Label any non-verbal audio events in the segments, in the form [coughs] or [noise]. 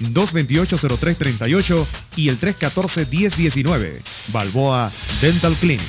301-228-0338 y el 314-1019. Balboa Dental Clinic.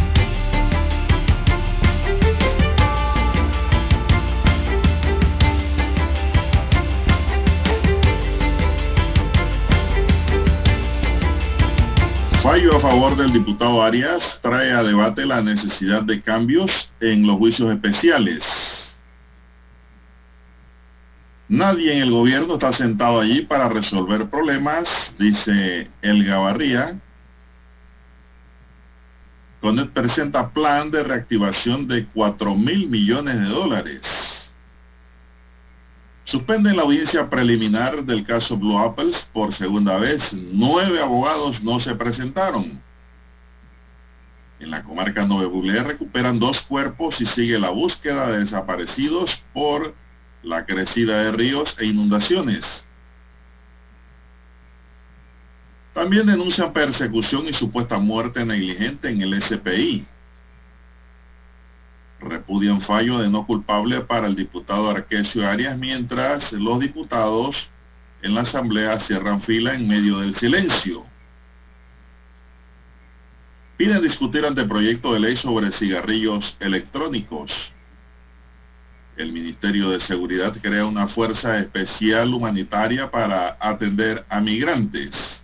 Fallo a favor del diputado Arias trae a debate la necesidad de cambios en los juicios especiales. Nadie en el gobierno está sentado allí para resolver problemas, dice El Gavarría. Conet presenta plan de reactivación de 4 mil millones de dólares. Suspenden la audiencia preliminar del caso Blue Apples por segunda vez. Nueve abogados no se presentaron. En la comarca Nueve recuperan dos cuerpos y sigue la búsqueda de desaparecidos por la crecida de ríos e inundaciones. También denuncian persecución y supuesta muerte negligente en el SPI repudian fallo de no culpable para el diputado Arquesio Arias, mientras los diputados en la Asamblea cierran fila en medio del silencio. Piden discutir anteproyecto de ley sobre cigarrillos electrónicos. El Ministerio de Seguridad crea una fuerza especial humanitaria para atender a migrantes.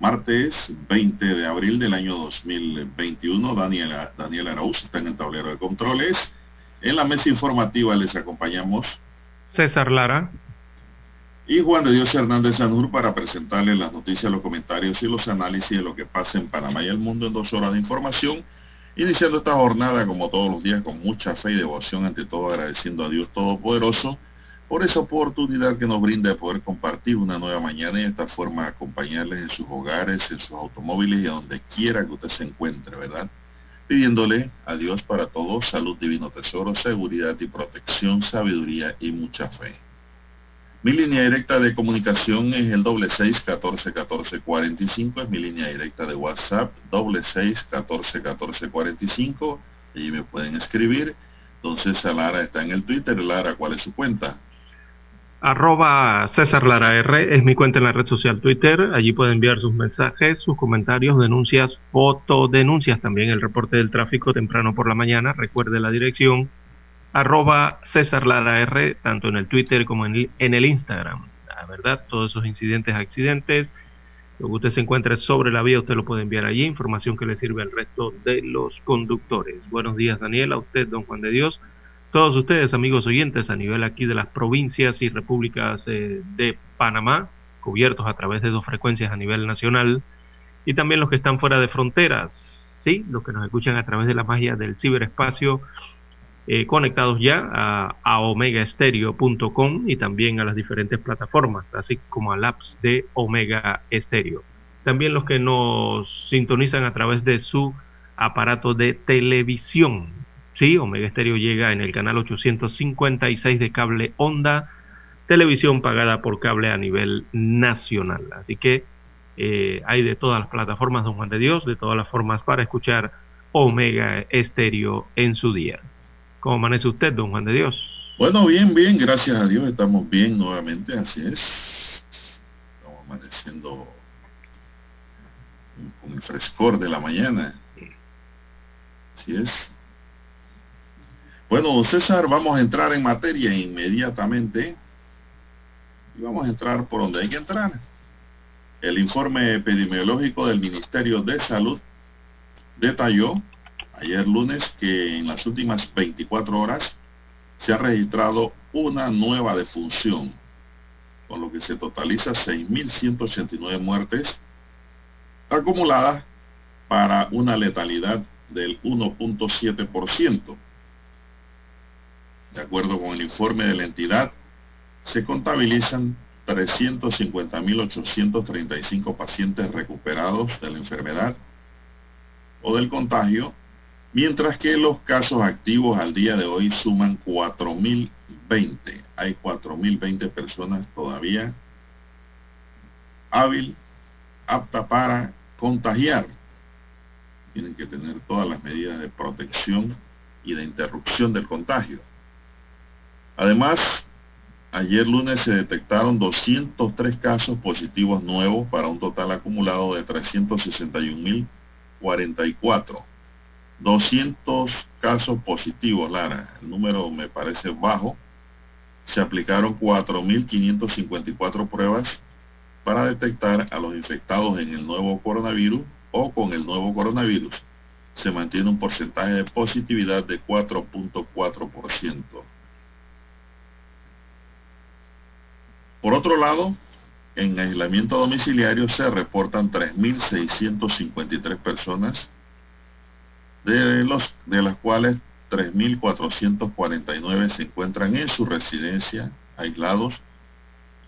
Martes 20 de abril del año 2021. Daniela, Daniel Arauz está en el tablero de controles. En la mesa informativa les acompañamos César Lara y Juan de Dios Hernández Sanur para presentarles las noticias, los comentarios y los análisis de lo que pasa en Panamá y el mundo en dos horas de información. Iniciando esta jornada como todos los días con mucha fe y devoción, ante todo agradeciendo a Dios Todopoderoso por esa oportunidad que nos brinda de poder compartir una nueva mañana y de esta forma acompañarles en sus hogares, en sus automóviles y a donde quiera que usted se encuentre, ¿verdad? Pidiéndole a Dios para todos salud, divino tesoro, seguridad y protección, sabiduría y mucha fe. Mi línea directa de comunicación es el doble seis catorce catorce cuarenta y cinco, es mi línea directa de WhatsApp, doble seis catorce catorce cuarenta y cinco, y me pueden escribir. Entonces Lara está en el Twitter. Lara, ¿cuál es su cuenta? Arroba César Lara R es mi cuenta en la red social Twitter. Allí puede enviar sus mensajes, sus comentarios, denuncias, fotodenuncias, también el reporte del tráfico temprano por la mañana. Recuerde la dirección arroba César Lara R, tanto en el Twitter como en el, Instagram. La verdad, todos esos incidentes, accidentes, Lo que usted se encuentre sobre la vía, usted lo puede enviar allí, información que le sirve al resto de los conductores. Buenos días, Daniel, a usted, don Juan de Dios, todos ustedes, amigos oyentes, a nivel aquí de las provincias y repúblicas eh, de Panamá, cubiertos a través de dos frecuencias a nivel nacional, y también los que están fuera de fronteras, sí, los que nos escuchan a través de la magia del ciberespacio, eh, conectados ya a, a omegaestereo.com y también a las diferentes plataformas, así como al apps de Omega Estéreo. También los que nos sintonizan a través de su aparato de televisión. Sí, Omega Estéreo llega en el canal 856 de cable onda, televisión pagada por cable a nivel nacional. Así que eh, hay de todas las plataformas, don Juan de Dios, de todas las formas para escuchar Omega Estéreo en su día. ¿Cómo amanece usted, don Juan de Dios? Bueno, bien, bien, gracias a Dios, estamos bien nuevamente, así es. Estamos amaneciendo con el frescor de la mañana. Así es. Bueno, César, vamos a entrar en materia inmediatamente. Y vamos a entrar por donde hay que entrar. El informe epidemiológico del Ministerio de Salud detalló ayer lunes que en las últimas 24 horas se ha registrado una nueva defunción, con lo que se totaliza 6.189 muertes acumuladas para una letalidad del 1.7%. De acuerdo con el informe de la entidad, se contabilizan 350.835 pacientes recuperados de la enfermedad o del contagio mientras que los casos activos al día de hoy suman 4.020. Hay 4.020 personas todavía hábil, apta para contagiar. Tienen que tener todas las medidas de protección y de interrupción del contagio. Además, ayer lunes se detectaron 203 casos positivos nuevos para un total acumulado de 361.044 200 casos positivos, Lara. El número me parece bajo. Se aplicaron 4.554 pruebas para detectar a los infectados en el nuevo coronavirus o con el nuevo coronavirus. Se mantiene un porcentaje de positividad de 4.4%. Por otro lado, en aislamiento domiciliario se reportan 3.653 personas de, los, de las cuales 3.449 se encuentran en su residencia aislados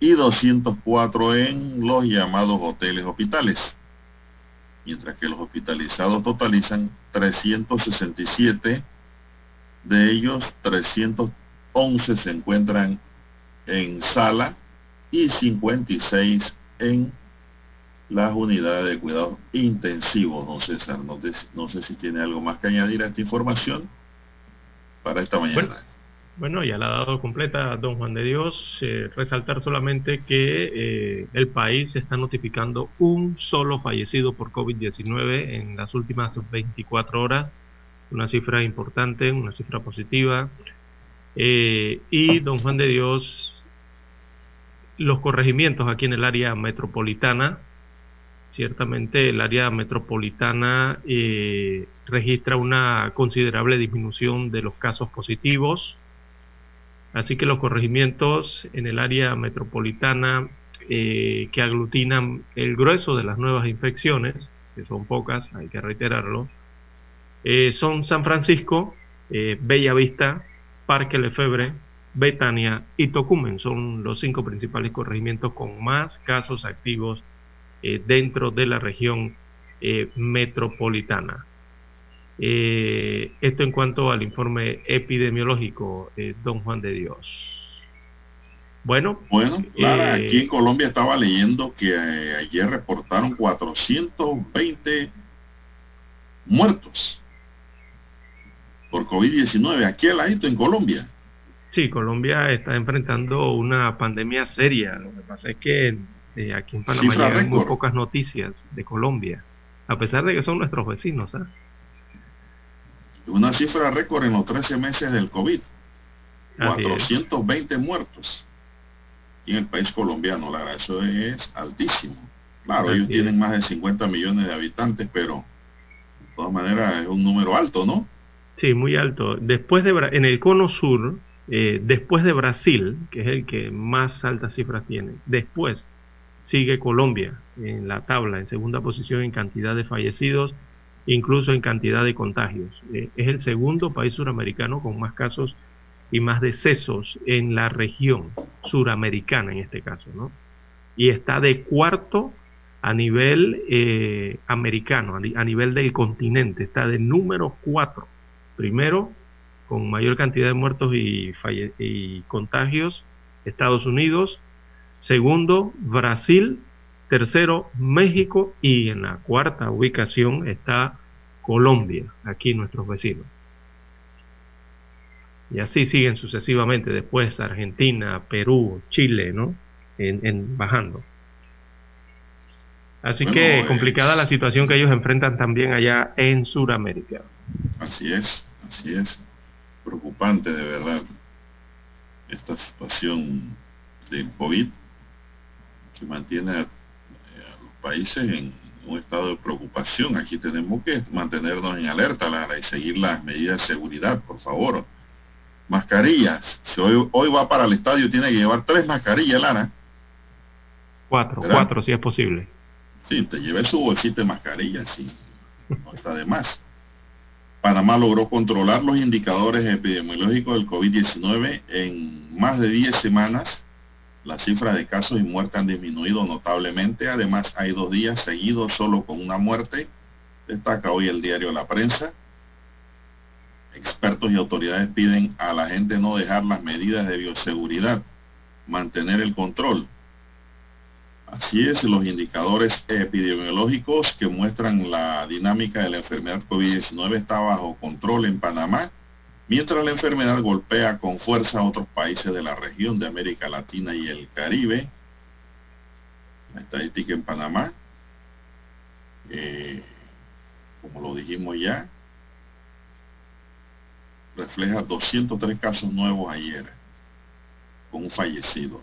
y 204 en los llamados hoteles hospitales, mientras que los hospitalizados totalizan 367, de ellos 311 se encuentran en sala y 56 en las unidades de cuidado intensivos, don César. No, no, sé si tiene algo más que añadir a esta información para esta mañana. Bueno, ya la ha dado completa don Juan de Dios. Eh, resaltar solamente que eh, el país está notificando un solo fallecido por COVID-19 en las últimas 24 horas. Una cifra importante, una cifra positiva. Eh, y don Juan de Dios, los corregimientos aquí en el área metropolitana ciertamente el área metropolitana eh, registra una considerable disminución de los casos positivos, así que los corregimientos en el área metropolitana eh, que aglutinan el grueso de las nuevas infecciones, que son pocas, hay que reiterarlo, eh, son San Francisco, Bella Vista, Parque Lefebre, Betania y Tocumen. Son los cinco principales corregimientos con más casos activos eh, dentro de la región eh, metropolitana. Eh, esto en cuanto al informe epidemiológico, don Juan de Dios. Bueno, bueno, Clara, aquí en Colombia estaba leyendo que ayer reportaron 420 muertos por COVID-19 aquí al ladito en Colombia. Sí, Colombia está enfrentando una pandemia seria. Lo que pasa es que eh, aquí en Panamá hay muy pocas noticias de Colombia, a pesar de que son nuestros vecinos. ¿ah? Una cifra récord en los 13 meses del COVID. 420 muertos. Y en el país colombiano, la eso es altísimo. Claro, ellos tienen más de 50 millones de habitantes, pero de todas maneras es un número alto, ¿no? Sí, muy alto. Después de en el cono sur, eh, después de Brasil, que es el que más altas cifras tiene, después sigue Colombia en la tabla, en segunda posición en cantidad de fallecidos, incluso en cantidad de contagios. Eh, es el segundo país suramericano con más casos y más decesos en la región suramericana en este caso, ¿no? Y está de cuarto a nivel eh, americano, a nivel del continente, está de número cuatro. Primero, con mayor cantidad de muertos y, y contagios, Estados Unidos, Segundo, Brasil. Tercero, México. Y en la cuarta ubicación está Colombia, aquí nuestros vecinos. Y así siguen sucesivamente después Argentina, Perú, Chile, ¿no? En, bajando. Así que complicada la situación que ellos enfrentan también allá en Sudamérica. Así es, así es. Preocupante de verdad esta situación del COVID mantiene a, los países en un estado de preocupación. Aquí tenemos que mantenernos en alerta Lara, y seguir las medidas de seguridad, por favor. Mascarillas. Si hoy, hoy va para el estadio, tiene que llevar tres mascarillas, Lara. Cuatro, cuatro, si es posible. Sí, te lleve su bolsita de mascarillas, y no está de más. Panamá logró controlar los indicadores epidemiológicos del COVID-19 en más de 10 semanas las cifras de casos y muertes han disminuido notablemente. Además, hay dos días seguidos solo con una muerte. Destaca hoy el diario La Prensa. Expertos y autoridades piden a la gente no dejar las medidas de bioseguridad, mantener el control. Así es, los indicadores epidemiológicos que muestran la dinámica de la enfermedad COVID-19 está bajo control en Panamá Mientras la enfermedad golpea con fuerza a otros países de la región de América Latina y el Caribe, la estadística en Panamá, eh, como lo dijimos ya, refleja 203 casos nuevos ayer, con un fallecido.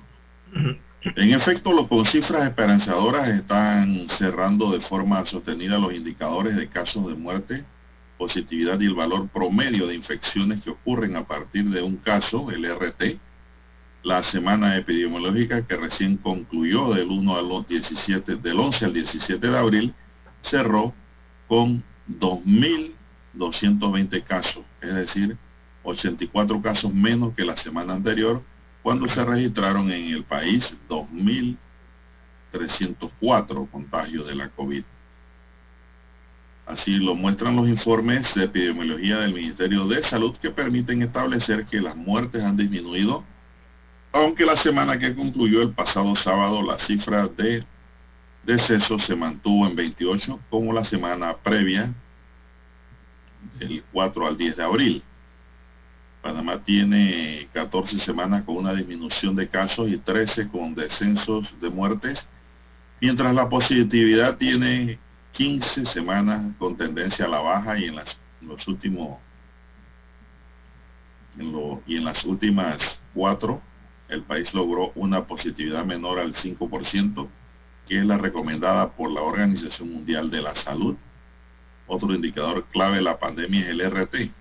En efecto, los con cifras esperanzadoras están cerrando de forma sostenida los indicadores de casos de muerte positividad y el valor promedio de infecciones que ocurren a partir de un caso, el RT, la semana epidemiológica que recién concluyó del 1 al 17, del 11 al 17 de abril, cerró con 2.220 casos, es decir, 84 casos menos que la semana anterior, cuando se registraron en el país 2.304 contagios de la COVID. Así lo muestran los informes de epidemiología del Ministerio de Salud que permiten establecer que las muertes han disminuido, aunque la semana que concluyó el pasado sábado la cifra de decesos se mantuvo en 28 como la semana previa del 4 al 10 de abril. Panamá tiene 14 semanas con una disminución de casos y 13 con descensos de muertes, mientras la positividad tiene 15 semanas con tendencia a la baja y en, las, los últimos y en las últimas cuatro el país logró una positividad menor al 5%, que es la recomendada por la Organización Mundial de la Salud. Otro indicador clave de la pandemia es el RT,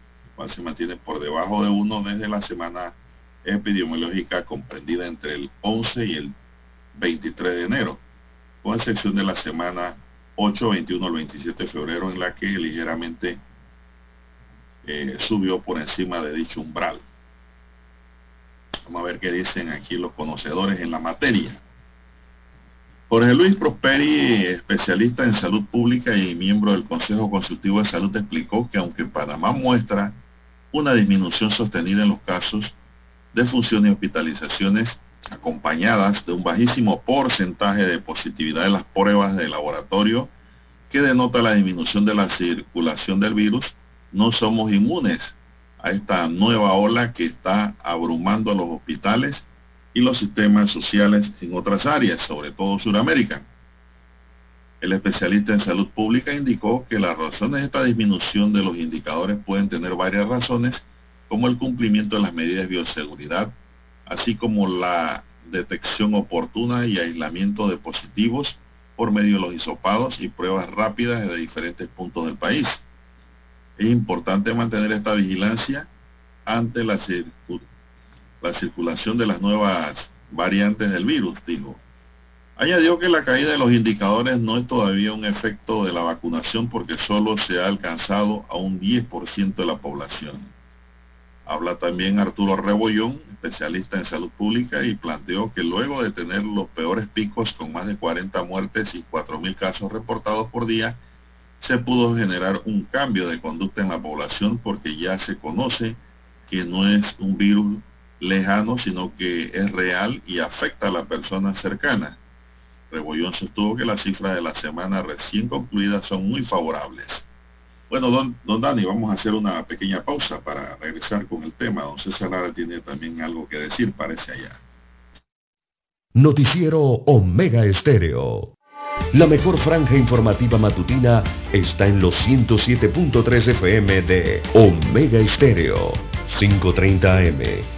se mantiene por debajo de uno desde la semana epidemiológica comprendida entre el 11 y el 23 de enero, con excepción de la semana 8, 21 al 27 de febrero, en la que ligeramente eh, subió por encima de dicho umbral. Vamos a ver qué dicen aquí los conocedores en la materia. Jorge Luis Prosperi, especialista en salud pública y miembro del Consejo Consultivo de Salud, explicó que aunque Panamá muestra una disminución sostenida en los casos de función y hospitalizaciones, acompañadas de un bajísimo porcentaje de positividad de las pruebas de laboratorio que denota la disminución de la circulación del virus, no somos inmunes a esta nueva ola que está abrumando a los hospitales y los sistemas sociales en otras áreas, sobre todo Sudamérica. El especialista en salud pública indicó que las razones de esta disminución de los indicadores pueden tener varias razones, como el cumplimiento de las medidas de bioseguridad, así como la detección oportuna y aislamiento de positivos por medio de los hisopados y pruebas rápidas de diferentes puntos del país. Es importante mantener esta vigilancia ante la, la circulación de las nuevas variantes del virus, dijo. Añadió que la caída de los indicadores no es todavía un efecto de la vacunación porque solo se ha alcanzado a un 10% de la población. Habla también Arturo Rebollón, especialista en salud pública, y planteó que luego de tener los peores picos con más de 40 muertes y 4.000 casos reportados por día, se pudo generar un cambio de conducta en la población porque ya se conoce que no es un virus lejano, sino que es real y afecta a las personas cercanas. Rebollón sostuvo que las cifras de la semana recién concluida son muy favorables. Bueno, don, don, Dani, vamos a hacer una pequeña pausa para regresar con el tema. Don César Lara tiene también algo que decir, parece allá. Noticiero Omega Estéreo. La mejor franja informativa matutina está en los 107.3 FM de Omega Estéreo, 530 AM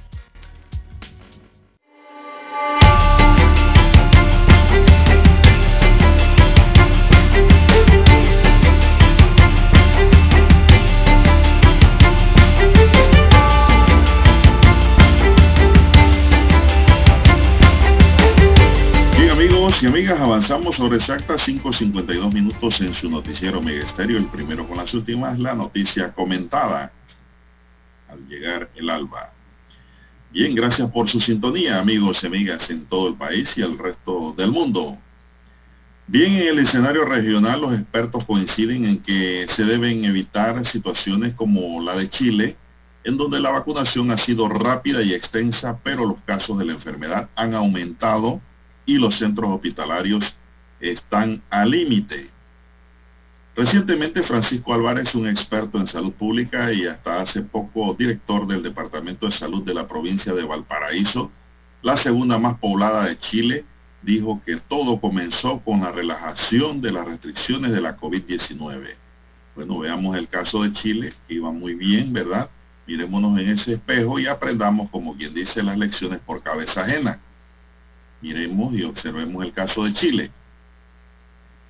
Avanzamos sobre exactas 5.52 minutos en su noticiero Megesterio, el primero con las últimas, la noticia comentada al llegar el alba. Bien, gracias por su sintonía, amigos y amigas en todo el país y el resto del mundo. Bien, en el escenario regional los expertos coinciden en que se deben evitar situaciones como la de Chile, en donde la vacunación ha sido rápida y extensa, pero los casos de la enfermedad han aumentado y los centros hospitalarios están al límite. Recientemente Francisco Álvarez, un experto en salud pública y hasta hace poco director del Departamento de Salud de la provincia de Valparaíso, la segunda más poblada de Chile, dijo que todo comenzó con la relajación de las restricciones de la COVID-19. Bueno, veamos el caso de Chile, que iba muy bien, ¿verdad? Miremonos en ese espejo y aprendamos, como quien dice, las lecciones por cabeza ajena. Miremos y observemos el caso de Chile.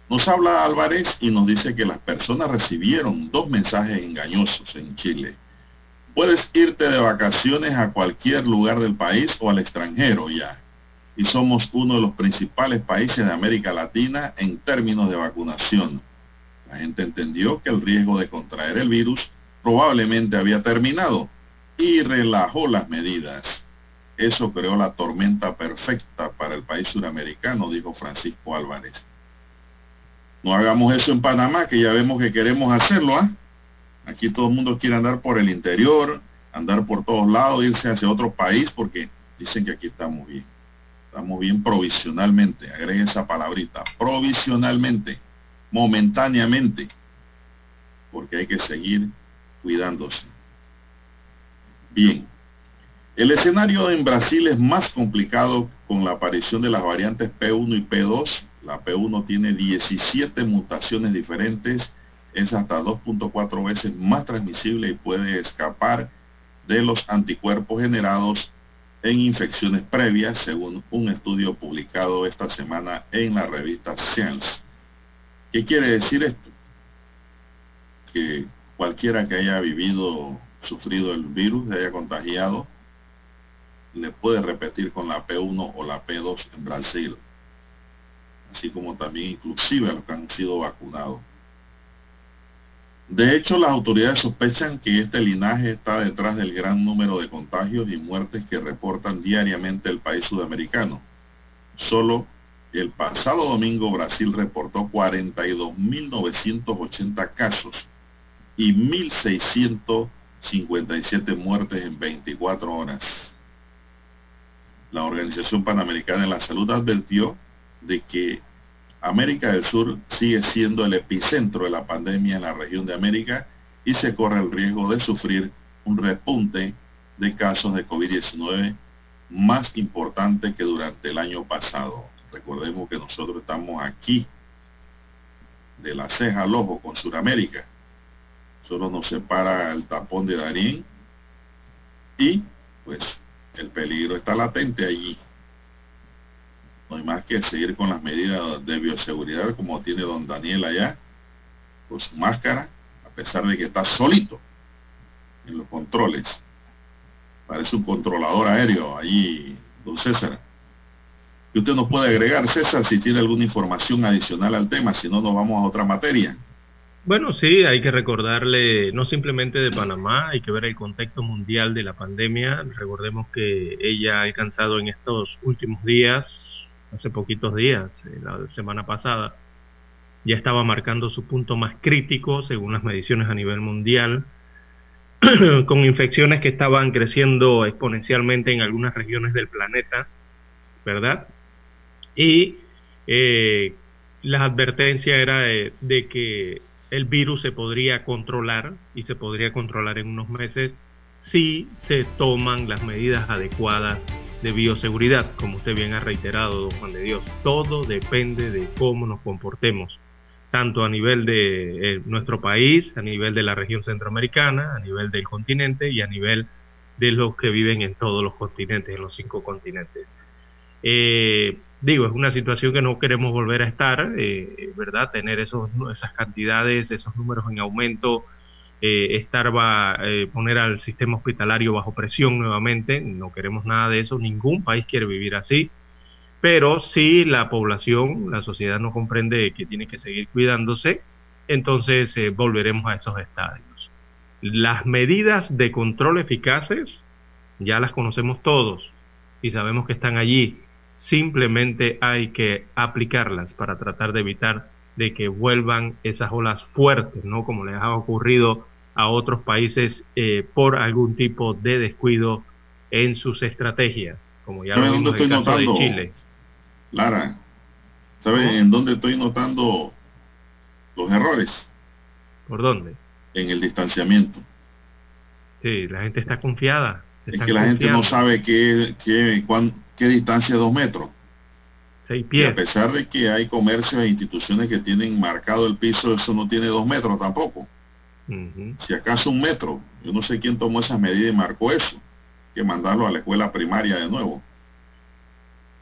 Nos habla Álvarez y nos dice que las personas recibieron dos mensajes engañosos en Chile. Puedes irte de vacaciones a cualquier lugar del país o al extranjero ya. Y somos uno de los principales países de América Latina en términos de vacunación. La gente entendió que el riesgo de contraer el virus probablemente había terminado y relajó las medidas. Eso creó la tormenta perfecta para el país suramericano, dijo Francisco Álvarez. No hagamos eso en Panamá, que ya vemos que queremos hacerlo. ¿ah? Aquí todo el mundo quiere andar por el interior, andar por todos lados, irse hacia otro país, porque dicen que aquí estamos bien. Estamos bien provisionalmente, agreguen esa palabrita, provisionalmente, momentáneamente, porque hay que seguir cuidándose. Bien, el escenario en Brasil es más complicado con la aparición de las variantes P1 y P2. La P1 tiene 17 mutaciones diferentes, es hasta 2.4 veces más transmisible y puede escapar de los anticuerpos generados en infecciones previas, según un estudio publicado esta semana en la revista Science. ¿Qué quiere decir esto? Que cualquiera que haya vivido, sufrido el virus, haya contagiado, le puede repetir con la P1 o la P2 en Brasil, así como también inclusive a los que han sido vacunados. De hecho, las autoridades sospechan que este linaje está detrás del gran número de contagios y muertes que reportan diariamente el país sudamericano. Solo el pasado domingo Brasil reportó 42.980 casos y 1.657 muertes en 24 horas. La Organización Panamericana de la Salud advirtió de que América del Sur sigue siendo el epicentro de la pandemia en la región de América y se corre el riesgo de sufrir un repunte de casos de COVID-19 más importante que durante el año pasado. Recordemos que nosotros estamos aquí, de la ceja al ojo con Sudamérica. Solo nos separa el tapón de Darín y pues el peligro está latente allí. No hay más que seguir con las medidas de bioseguridad como tiene don Daniel allá, con su máscara, a pesar de que está solito en los controles. Parece un controlador aéreo allí, don César. Y usted nos puede agregar, César, si tiene alguna información adicional al tema, si no nos vamos a otra materia. Bueno, sí, hay que recordarle, no simplemente de Panamá, hay que ver el contexto mundial de la pandemia. Recordemos que ella ha alcanzado en estos últimos días hace poquitos días, eh, la semana pasada, ya estaba marcando su punto más crítico según las mediciones a nivel mundial, [clears throat] con infecciones que estaban creciendo exponencialmente en algunas regiones del planeta, ¿verdad? Y eh, la advertencia era de, de que el virus se podría controlar y se podría controlar en unos meses si se toman las medidas adecuadas de bioseguridad, como usted bien ha reiterado, don Juan de Dios. Todo depende de cómo nos comportemos, tanto a nivel de eh, nuestro país, a nivel de la región centroamericana, a nivel del continente y a nivel de los que viven en todos los continentes, en los cinco continentes. Eh, digo, es una situación que no queremos volver a estar, eh, ¿verdad? Tener esos, esas cantidades, esos números en aumento eh, estar va eh, poner al sistema hospitalario bajo presión nuevamente. No queremos nada de eso. Ningún país quiere vivir así. Pero si la población, la sociedad no comprende que tiene que seguir cuidándose, entonces eh, volveremos a esos estadios. Las medidas de control eficaces ya las conocemos todos y sabemos que están allí. Simplemente hay que aplicarlas para tratar de evitar de que vuelvan esas olas fuertes, ¿no? Como les ha ocurrido a otros países eh, por algún tipo de descuido en sus estrategias, como ya lo vimos en el caso notando, de Chile. Lara, ¿sabes en dónde estoy notando los errores? ¿Por dónde? En el distanciamiento. Sí, la gente está confiada. Es que la gente no sabe qué, qué, cuán, qué distancia dos metros. Seis pies. Y a pesar de que hay comercios e instituciones que tienen marcado el piso, eso no tiene dos metros tampoco. Uh -huh. Si acaso un metro. Yo no sé quién tomó esas medidas y marcó eso. Que mandarlo a la escuela primaria de nuevo.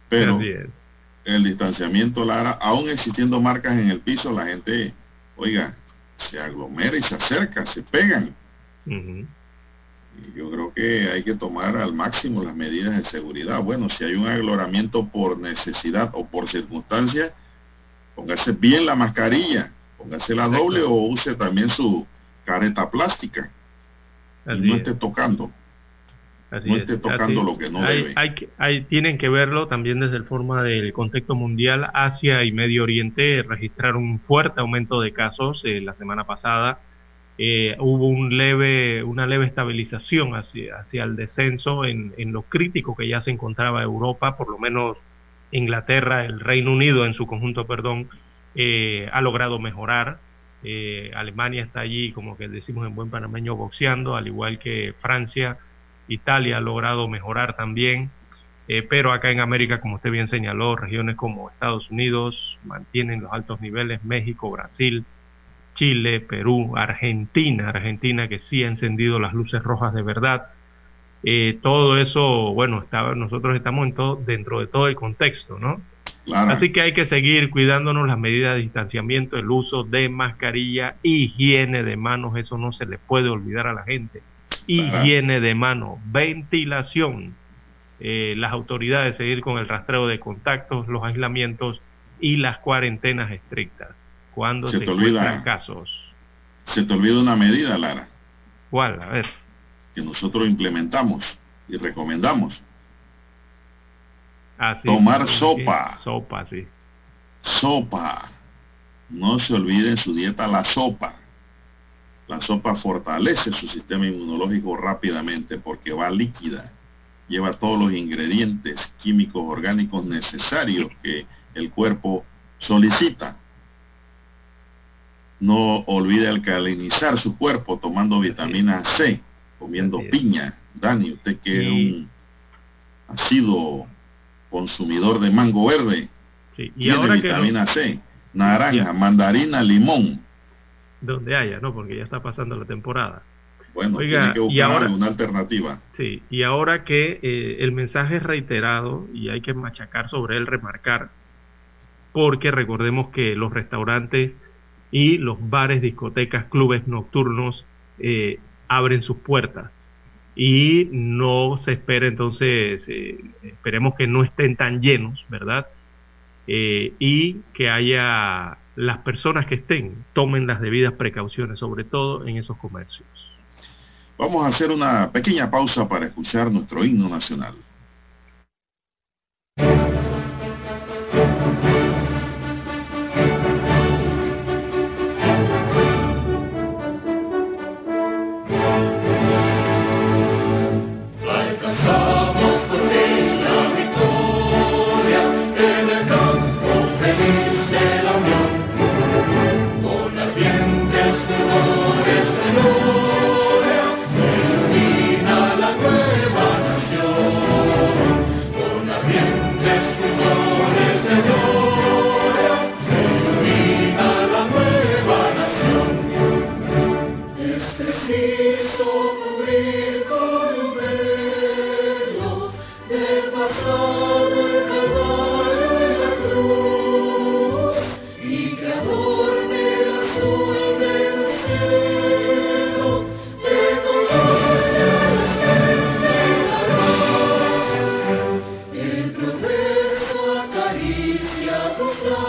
Pero el distanciamiento, Lara, aún existiendo marcas en el piso, la gente, oiga, se aglomera y se acerca, se pegan. Uh -huh. Yo creo que hay que tomar al máximo las medidas de seguridad. Bueno, si hay un aglomamiento por necesidad o por circunstancia, póngase bien la mascarilla, póngase la doble o use también su careta plástica. Así y no es. esté tocando. Así no es. esté tocando lo que no hay, debe. hay- tienen que verlo también desde el forma del contexto mundial. Asia y Medio Oriente registraron un fuerte aumento de casos eh, la semana pasada. Eh, hubo un leve, una leve estabilización hacia, hacia el descenso en, en, lo crítico que ya se encontraba Europa, por lo menos Inglaterra, el Reino Unido en su conjunto, perdón, eh, ha logrado mejorar. Eh, Alemania está allí, como que decimos en buen panameño, boxeando, al igual que Francia, Italia ha logrado mejorar también. pero acá en América, como usted bien señaló, regiones como Estados Unidos mantienen los altos niveles, México, Brasil, Chile, Perú, Argentina, Argentina que sí ha encendido las luces rojas de verdad. Eh, todo eso, bueno, nosotros estamos en todo, dentro de todo el contexto, ¿no? Así que hay que seguir cuidándonos las medidas de distanciamiento, el uso de mascarilla, higiene de manos, eso no se le puede olvidar a la gente. Higiene de manos, ventilación, eh, las autoridades seguir con el rastreo de contactos, los aislamientos y las cuarentenas estrictas cuando se, te olvida, casos. Se te olvida una medida, Lara. ¿Cuál? A ver. Que nosotros implementamos y recomendamos. Ah, Tomar sopa. Sopa, sí. Sopa. No se olvide en su dieta la sopa. La sopa fortalece su sistema inmunológico rápidamente porque va líquida. Lleva todos los ingredientes químicos orgánicos necesarios que el cuerpo solicita. No olvide alcalinizar su cuerpo tomando vitamina C, comiendo piña. Dani, usted que es un ha sido consumidor de mango verde, sí. y tiene vitamina C, naranja, mandarina, limón. Donde haya, ¿no? Porque ya está pasando la temporada. Bueno, tiene que buscar ahora, alguna alternativa. Sí, y ahora que eh, el mensaje es reiterado y hay que machacar sobre él, remarcar, porque recordemos que los restaurantes y los bares, discotecas, clubes nocturnos eh, abren sus puertas. Y no se espera entonces, eh, esperemos que no estén tan llenos, ¿verdad? Eh, y que haya las personas que estén, tomen las debidas precauciones, sobre todo en esos comercios. Vamos a hacer una pequeña pausa para escuchar nuestro himno nacional. Lord.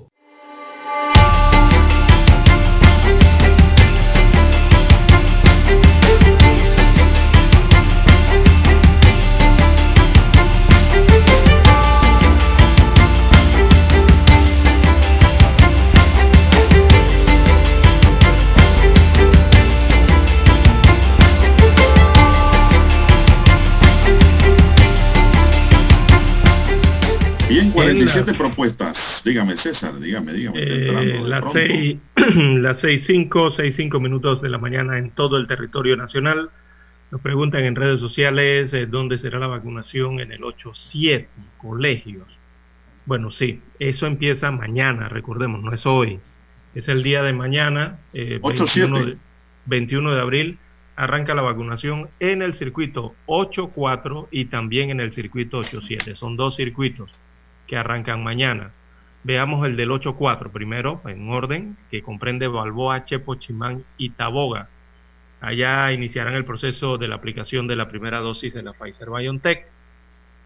47 propuestas. Dígame, César, dígame, dígame. Eh, las 6, las 6, 5, 6, 5 minutos de la mañana en todo el territorio nacional. Nos preguntan en redes sociales eh, dónde será la vacunación en el 8-7, colegios. Bueno, sí, eso empieza mañana, recordemos, no es hoy. Es el día de mañana, eh, 21, de, 21 de abril, arranca la vacunación en el circuito 8-4 y también en el circuito 8-7. Son dos circuitos que arrancan mañana. Veamos el del 8-4 primero, en orden, que comprende Balboa, Chepo, Chimán y Taboga. Allá iniciarán el proceso de la aplicación de la primera dosis de la Pfizer BioNTech.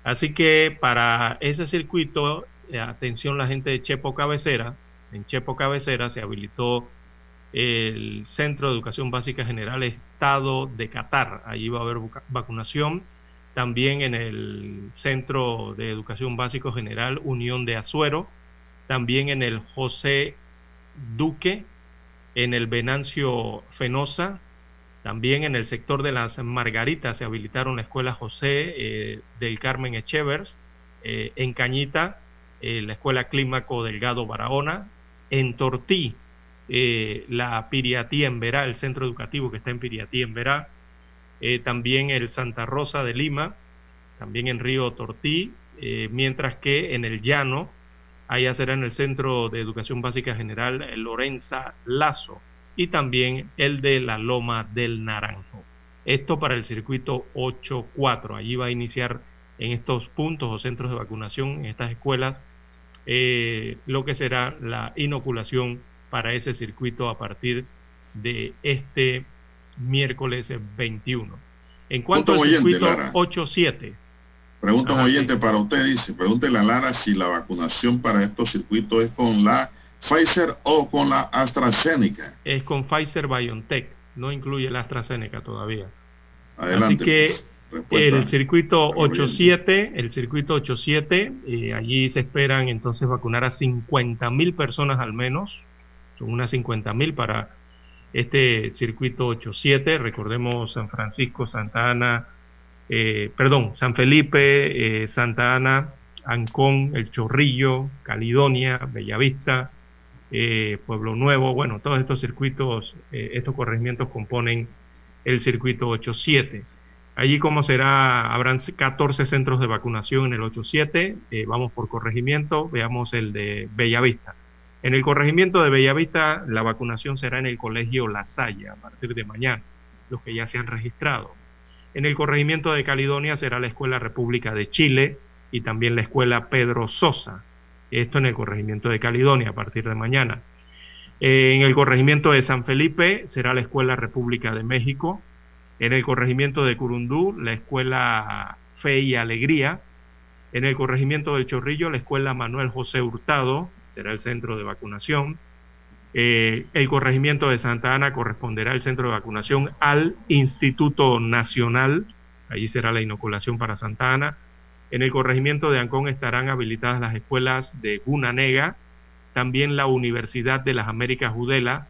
Así que para ese circuito, eh, atención la gente de Chepo Cabecera, en Chepo Cabecera se habilitó el Centro de Educación Básica General Estado de Qatar. Allí va a haber vacunación también en el Centro de Educación Básico General Unión de Azuero, también en el José Duque, en el Venancio Fenosa, también en el sector de las Margaritas se habilitaron la Escuela José eh, del Carmen Echevers, eh, en Cañita, eh, la Escuela Clímaco Delgado Barahona, en Tortí, la Piriatí en Verá, el centro educativo que está en Piriatí en Verá, eh, también el Santa Rosa de Lima, también en Río Tortí, eh, mientras que en el Llano, allá será en el Centro de Educación Básica General Lorenza Lazo y también el de la Loma del Naranjo. Esto para el circuito 8-4. Allí va a iniciar en estos puntos o centros de vacunación, en estas escuelas, eh, lo que será la inoculación para ese circuito a partir de este miércoles 21. En cuanto al circuito 8-7. Pregunta un oyente para usted, dice, pregúntele a Lara si la vacunación para estos circuitos es con la Pfizer o con la AstraZeneca. Es con Pfizer BioNTech, no incluye la AstraZeneca todavía. Adelante, Así que pues, el circuito 8-7, el circuito 8-7, eh, allí se esperan entonces vacunar a 50 mil personas al menos, son unas 50 mil para este circuito 8-7, recordemos San Francisco, Santa Ana, eh, perdón, San Felipe, eh, Santa Ana, Ancón, El Chorrillo, Caledonia, Bellavista, eh, Pueblo Nuevo, bueno, todos estos circuitos, eh, estos corregimientos componen el circuito 8-7. Allí como será, habrán 14 centros de vacunación en el 8-7, vamos por corregimiento, veamos el de Bellavista. En el corregimiento de Bellavista, la vacunación será en el colegio La Salle a partir de mañana, los que ya se han registrado. En el corregimiento de Caledonia será la Escuela República de Chile y también la Escuela Pedro Sosa. Esto en el corregimiento de Caledonia a partir de mañana. En el corregimiento de San Felipe será la Escuela República de México. En el corregimiento de Curundú, la Escuela Fe y Alegría. En el corregimiento del Chorrillo, la Escuela Manuel José Hurtado será el centro de vacunación. Eh, el corregimiento de Santa Ana corresponderá el centro de vacunación al Instituto Nacional, allí será la inoculación para Santa Ana. En el corregimiento de Ancón estarán habilitadas las escuelas de Gunanega, también la Universidad de las Américas Judela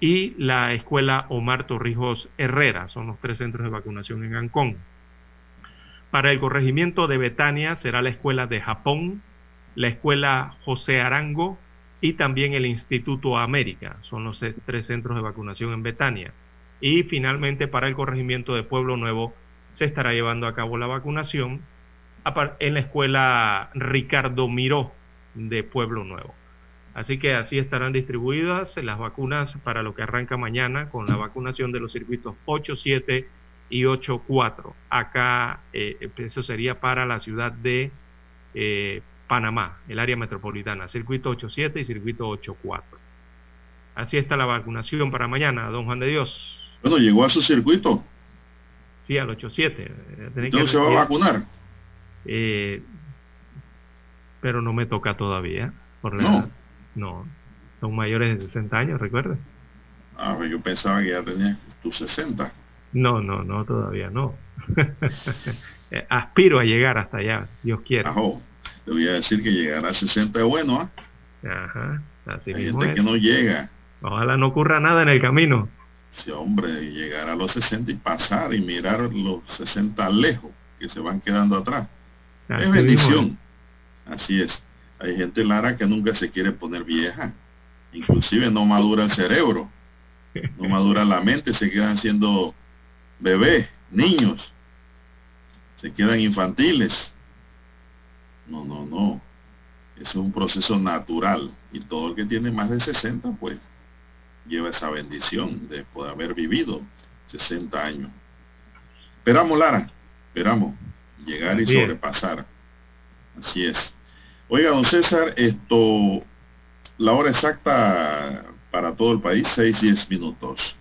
y la Escuela Omar Torrijos Herrera, son los tres centros de vacunación en Ancón. Para el corregimiento de Betania será la Escuela de Japón, la Escuela José Arango y también el Instituto América. Son los tres centros de vacunación en Betania. Y finalmente para el corregimiento de Pueblo Nuevo se estará llevando a cabo la vacunación en la Escuela Ricardo Miró de Pueblo Nuevo. Así que así estarán distribuidas las vacunas para lo que arranca mañana con la vacunación de los circuitos 8.7 y 8.4. Acá eh, eso sería para la ciudad de eh, Panamá, el área metropolitana, circuito 87 y circuito 84. Así está la vacunación para mañana, don Juan de Dios. Bueno, llegó a su circuito. Sí, al 87. ¿Entonces se va a vacunar? Eh, pero no me toca todavía. Por la No. edad. No, son mayores de 60 años, recuerda. Ah, pues yo pensaba que ya tenías tus 60. No, no, no, todavía no. [laughs] Eh, Aspiro a llegar hasta allá, Dios quiera. Ajo, te voy a decir que llegar a 60 es bueno, ¿ah? Ajá, así Hay mismo gente es. que no llega. Ojalá no ocurra nada en el camino. Sí, hombre, llegar a los 60 y pasar y mirar los 60 lejos que se van quedando atrás. Así es mismo bendición. Así es. Hay gente, Lara, que nunca se quiere poner vieja. Inclusive no madura el cerebro. No madura la mente. Se quedan siendo bebés, niños. Se quedan infantiles. No, no, no. Eso es un proceso natural. Y todo el que tiene más de 60, pues, lleva esa bendición de poder haber vivido 60 años. Esperamos, Lara. Esperamos llegar y Así es. sobrepasar. Así es. Oiga, don César, esto, la hora exacta para todo el país, 6-10 minutos.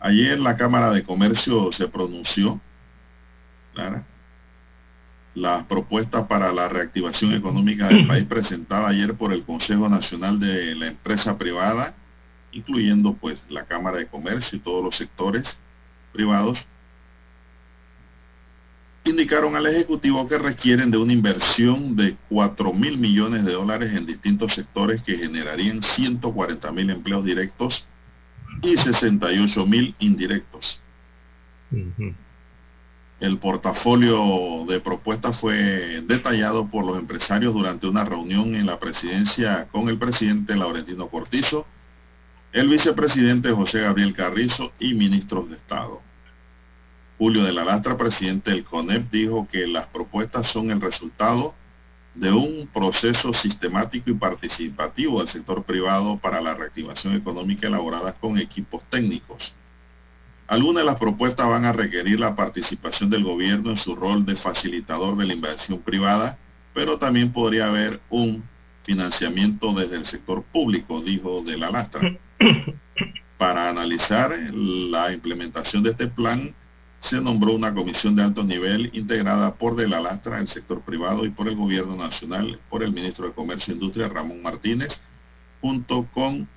Ayer la Cámara de Comercio se pronunció, Lara, las propuestas para la reactivación económica del [clears throat] país presentada ayer por el Consejo Nacional de la Empresa Privada, incluyendo pues la Cámara de Comercio y todos los sectores privados, indicaron al Ejecutivo que requieren de una inversión de 4 mil millones de dólares en distintos sectores que generarían 140 mil empleos directos y 68 mil indirectos. El portafolio de propuestas fue detallado por los empresarios durante una reunión en la presidencia con el presidente Laurentino Cortizo, el vicepresidente José Gabriel Carrizo y ministros de Estado. Julio de la Lastra, presidente del CONEP, dijo que las propuestas son el resultado de un proceso sistemático y participativo del sector privado para la reactivación económica elaboradas con equipos técnicos. Algunas de las propuestas van a requerir la participación del gobierno en su rol de facilitador de la inversión privada, pero también podría haber un financiamiento desde el sector público, dijo de la Lastra. [coughs] Para analizar la implementación de este plan, se nombró una comisión de alto nivel integrada por de la Lastra, el sector privado y por el gobierno nacional, por el ministro de Comercio e Industria, Ramón Martínez, junto con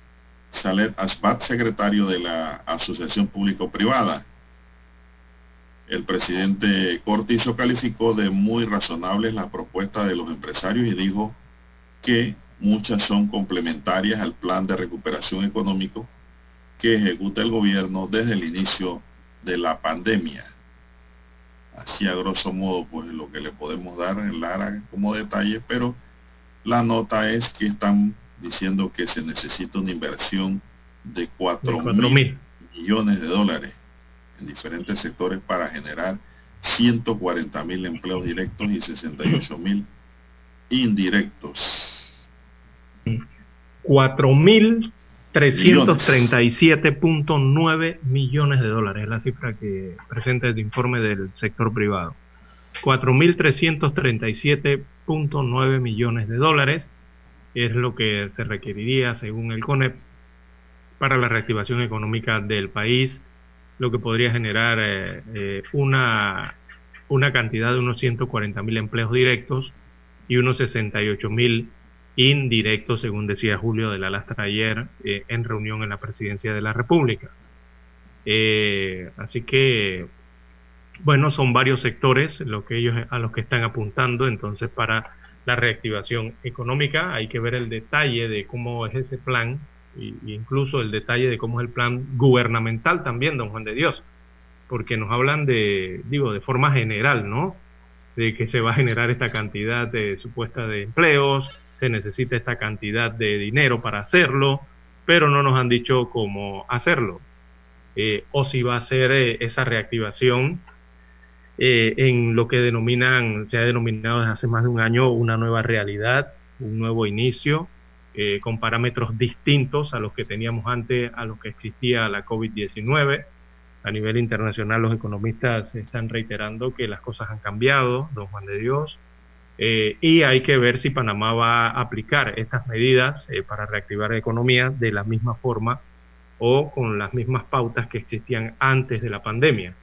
Salet Asbat, secretario de la Asociación Público-Privada. El presidente Cortizo calificó de muy razonables las propuestas de los empresarios y dijo que muchas son complementarias al plan de recuperación económico que ejecuta el gobierno desde el inicio de la pandemia. Así a grosso modo, pues lo que le podemos dar en Lara como detalle, pero la nota es que están diciendo que se necesita una inversión de 4 De cuatro mil mil. millones de dólares en diferentes sectores para generar 140 mil empleos directos y 68 mil indirectos. 4.337.9 millones de dólares es la cifra que presenta el informe del sector privado. 4.337.9 millones de dólares es lo que se requeriría según el CONEP para la reactivación económica del país, lo que podría generar eh, eh, una, una cantidad de unos 140 mil empleos directos y unos 68 mil indirectos, según decía Julio de la Lastra ayer eh, en reunión en la presidencia de la República. Así que, bueno, son varios sectores lo que ellos, a los que están apuntando, entonces para la reactivación económica hay que ver el detalle de cómo es ese plan y incluso el detalle de cómo es el plan gubernamental también, don Juan de Dios, porque nos hablan de, digo, de forma general, ¿no? De que se va a generar esta cantidad de supuesta de empleos, se necesita esta cantidad de dinero para hacerlo, pero no nos han dicho cómo hacerlo. Eh, o si va a ser eh, esa reactivación eh, en lo que denominan, se ha denominado desde hace más de un año una nueva realidad, un nuevo inicio, eh, con parámetros distintos a los que teníamos antes, a los que existía la COVID-19. A nivel internacional los economistas están reiterando que las cosas han cambiado, don Juan de Dios, eh, y hay que ver si Panamá va a aplicar estas medidas eh, para reactivar la economía de la misma forma o con las mismas pautas que existían antes de la pandemia.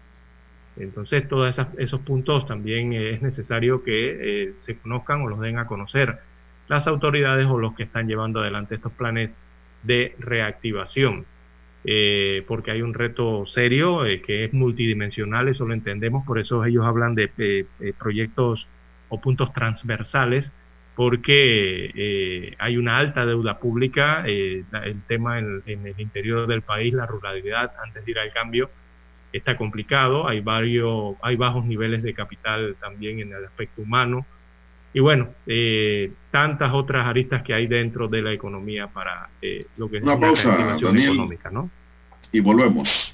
Entonces, todos esos puntos también eh, es necesario que eh, se conozcan o los den a conocer las autoridades o los que están llevando adelante estos planes de reactivación. Eh, porque hay un reto serio eh, que es multidimensional, eso lo entendemos, por eso ellos hablan de proyectos o puntos transversales, porque hay una alta deuda pública, el tema en, en, el interior del país, la ruralidad, antes de ir al cambio, está complicado, hay varios, hay bajos niveles de capital también en el aspecto humano, y bueno, eh, tantas otras aristas que hay dentro de la economía para eh, lo que es pausa, Daniel, económica, ¿no? Y volvemos.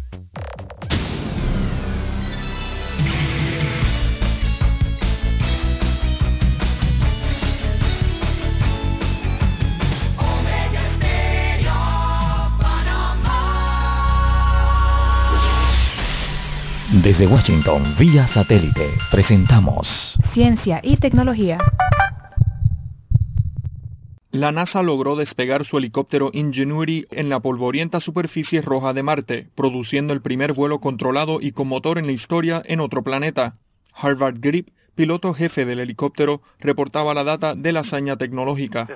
Desde Washington, vía satélite, presentamos Ciencia y Tecnología. La NASA logró despegar su helicóptero Ingenuity en la polvorienta superficie roja de Marte, produciendo el primer vuelo controlado y con motor en la historia en otro planeta. Harvard Grip piloto jefe del helicóptero, reportaba la data de la hazaña tecnológica.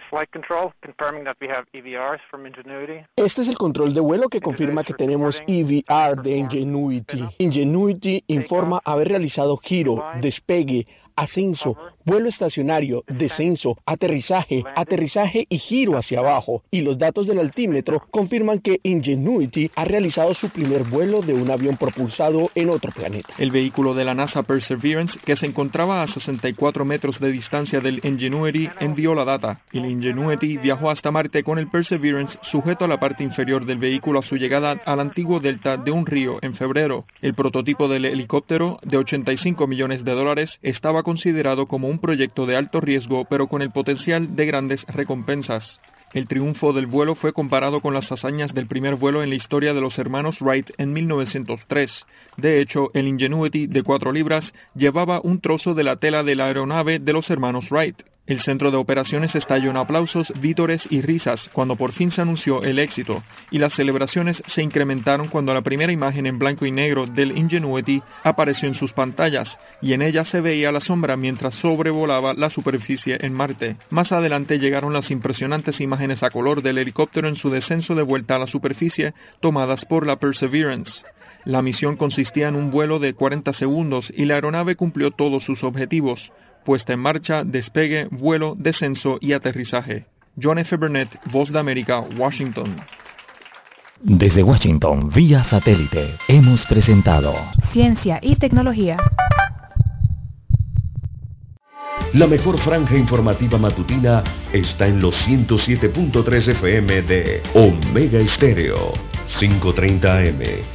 E este es el control de vuelo que confirma que tenemos EVR de Ingenuity. Ingenuity informa haber realizado giro, despegue, ascenso, vuelo estacionario, descenso, aterrizaje, aterrizaje y giro hacia abajo. Y los datos del altímetro confirman que Ingenuity ha realizado su primer vuelo de un avión propulsado en otro planeta. El vehículo de la NASA Perseverance, que se encontraba a 64 metros de distancia del Ingenuity, envió la data. El Ingenuity viajó hasta Marte con el Perseverance sujeto a la parte inferior del vehículo a su llegada al antiguo delta de un río en febrero. El prototipo del helicóptero, de 85 millones de dólares, estaba considerado como un proyecto de alto riesgo pero con el potencial de grandes recompensas. El triunfo del vuelo fue comparado con las hazañas del primer vuelo en la historia de los hermanos Wright en 1903. De hecho, el Ingenuity de 4 libras llevaba un trozo de la tela de la aeronave de los hermanos Wright. El centro de operaciones estalló en aplausos, vítores y risas cuando por fin se anunció el éxito, y las celebraciones se incrementaron cuando la primera imagen en blanco y negro del Ingenuity apareció en sus pantallas, y en ella se veía la sombra mientras sobrevolaba la superficie en Marte. Más adelante llegaron las impresionantes imágenes a color del helicóptero en su descenso de vuelta a la superficie, tomadas por la Perseverance. La misión consistía en un vuelo de 40 segundos y la aeronave cumplió todos sus objetivos puesta en marcha, despegue, vuelo, descenso y aterrizaje. John F. Burnett, Voz de América, Washington. Desde Washington, vía satélite, hemos presentado Ciencia y Tecnología. La mejor franja informativa matutina está en los 107.3 FM de Omega Estéreo, 530 AM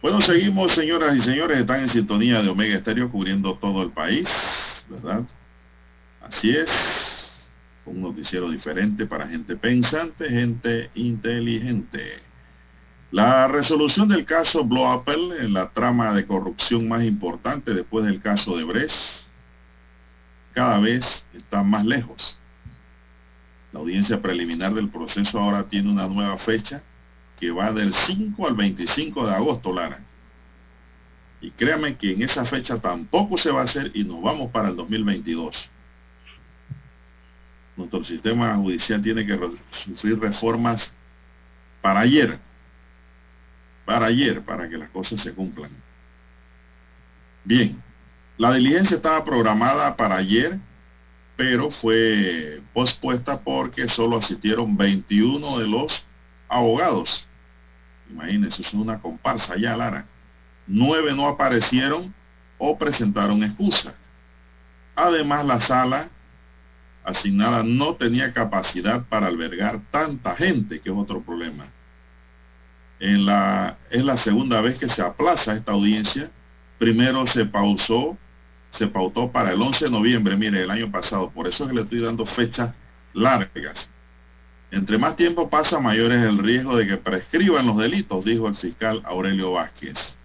Bueno, seguimos, señoras y señores, están en sintonía de Omega Estéreo cubriendo todo el país, ¿verdad? Así es, un noticiero diferente para gente pensante, gente inteligente. La resolución del caso Blow Apple, en la trama de corrupción más importante después del caso de Bres, cada vez está más lejos. La audiencia preliminar del proceso ahora tiene una nueva fecha que va del 5 al 25 de agosto, Lara. Y créame que en esa fecha tampoco se va a hacer y nos vamos para el 2022. Nuestro sistema judicial tiene que sufrir reformas para ayer. Para ayer, para que las cosas se cumplan. Bien, la diligencia estaba programada para ayer, pero fue pospuesta porque solo asistieron 21 de los abogados. Imagínense, eso es una comparsa ya, Lara. Nueve no aparecieron o presentaron excusa. Además, la sala asignada no tenía capacidad para albergar tanta gente, que es otro problema. En la, es la segunda vez que se aplaza esta audiencia. Primero se pausó, se pautó para el 11 de noviembre, mire, el año pasado. Por eso es que le estoy dando fechas largas. Entre más tiempo pasa, mayor es el riesgo de que prescriban los delitos, dijo el fiscal Aurelio Vázquez.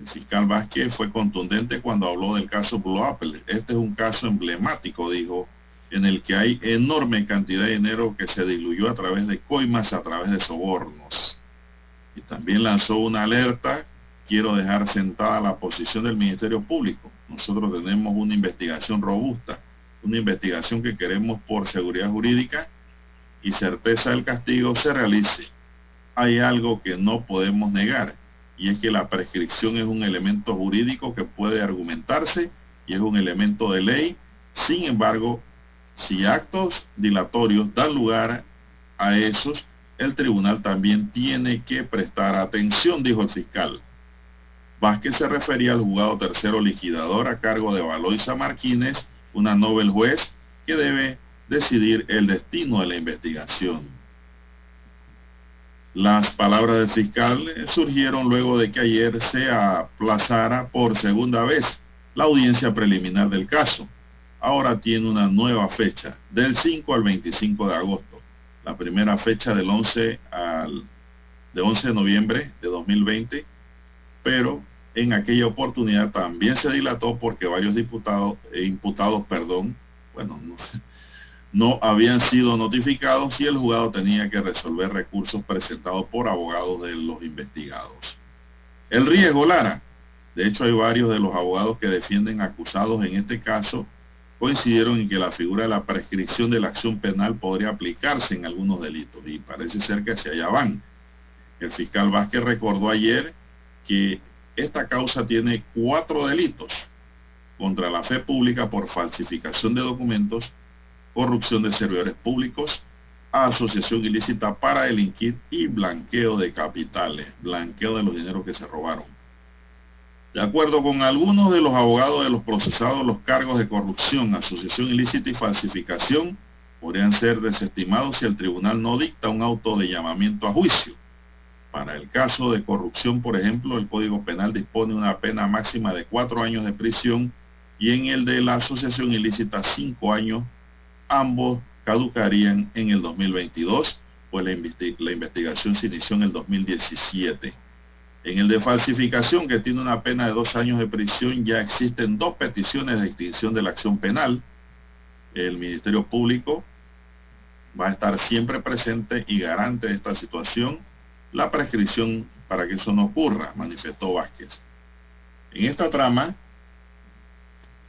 El fiscal Vázquez fue contundente cuando habló del caso Blue Apple. Este es un caso emblemático, dijo, en el que hay enorme cantidad de dinero que se diluyó a través de coimas, a través de sobornos. Y también lanzó una alerta, quiero dejar sentada la posición del Ministerio Público. Nosotros tenemos una investigación robusta, una investigación que queremos por seguridad jurídica y certeza del castigo se realice. Hay algo que no podemos negar y es que la prescripción es un elemento jurídico que puede argumentarse y es un elemento de ley. Sin embargo, si actos dilatorios dan lugar a esos, el tribunal también tiene que prestar atención, dijo el fiscal. Vázquez se refería al juzgado tercero liquidador a cargo de Valoisa Martínez, una novel juez que debe decidir el destino de la investigación. Las palabras del fiscal surgieron luego de que ayer se aplazara por segunda vez la audiencia preliminar del caso. Ahora tiene una nueva fecha, del 5 al 25 de agosto. La primera fecha del 11 al de 11 de noviembre de 2020, pero en aquella oportunidad también se dilató porque varios diputados e imputados, perdón, bueno, no, no habían sido notificados y el juzgado tenía que resolver recursos presentados por abogados de los investigados. El riesgo, Lara. De hecho, hay varios de los abogados que defienden acusados en este caso coincidieron en que la figura de la prescripción de la acción penal podría aplicarse en algunos delitos y parece ser que hacia allá van. El fiscal Vázquez recordó ayer que esta causa tiene cuatro delitos contra la fe pública por falsificación de documentos, corrupción de servidores públicos, asociación ilícita para delinquir y blanqueo de capitales, blanqueo de los dineros que se robaron. De acuerdo con algunos de los abogados de los procesados, los cargos de corrupción, asociación ilícita y falsificación podrían ser desestimados si el tribunal no dicta un auto de llamamiento a juicio. Para el caso de corrupción, por ejemplo, el Código Penal dispone una pena máxima de cuatro años de prisión y en el de la asociación ilícita cinco años ambos caducarían en el 2022, pues la, la, investigación se inició en el 2017. En el de falsificación, que tiene una pena de dos años de prisión, ya existen dos peticiones de extinción de la acción penal. El Ministerio Público va a estar siempre presente y garante de esta situación. La prescripción para que eso no ocurra, manifestó Vázquez. En esta trama,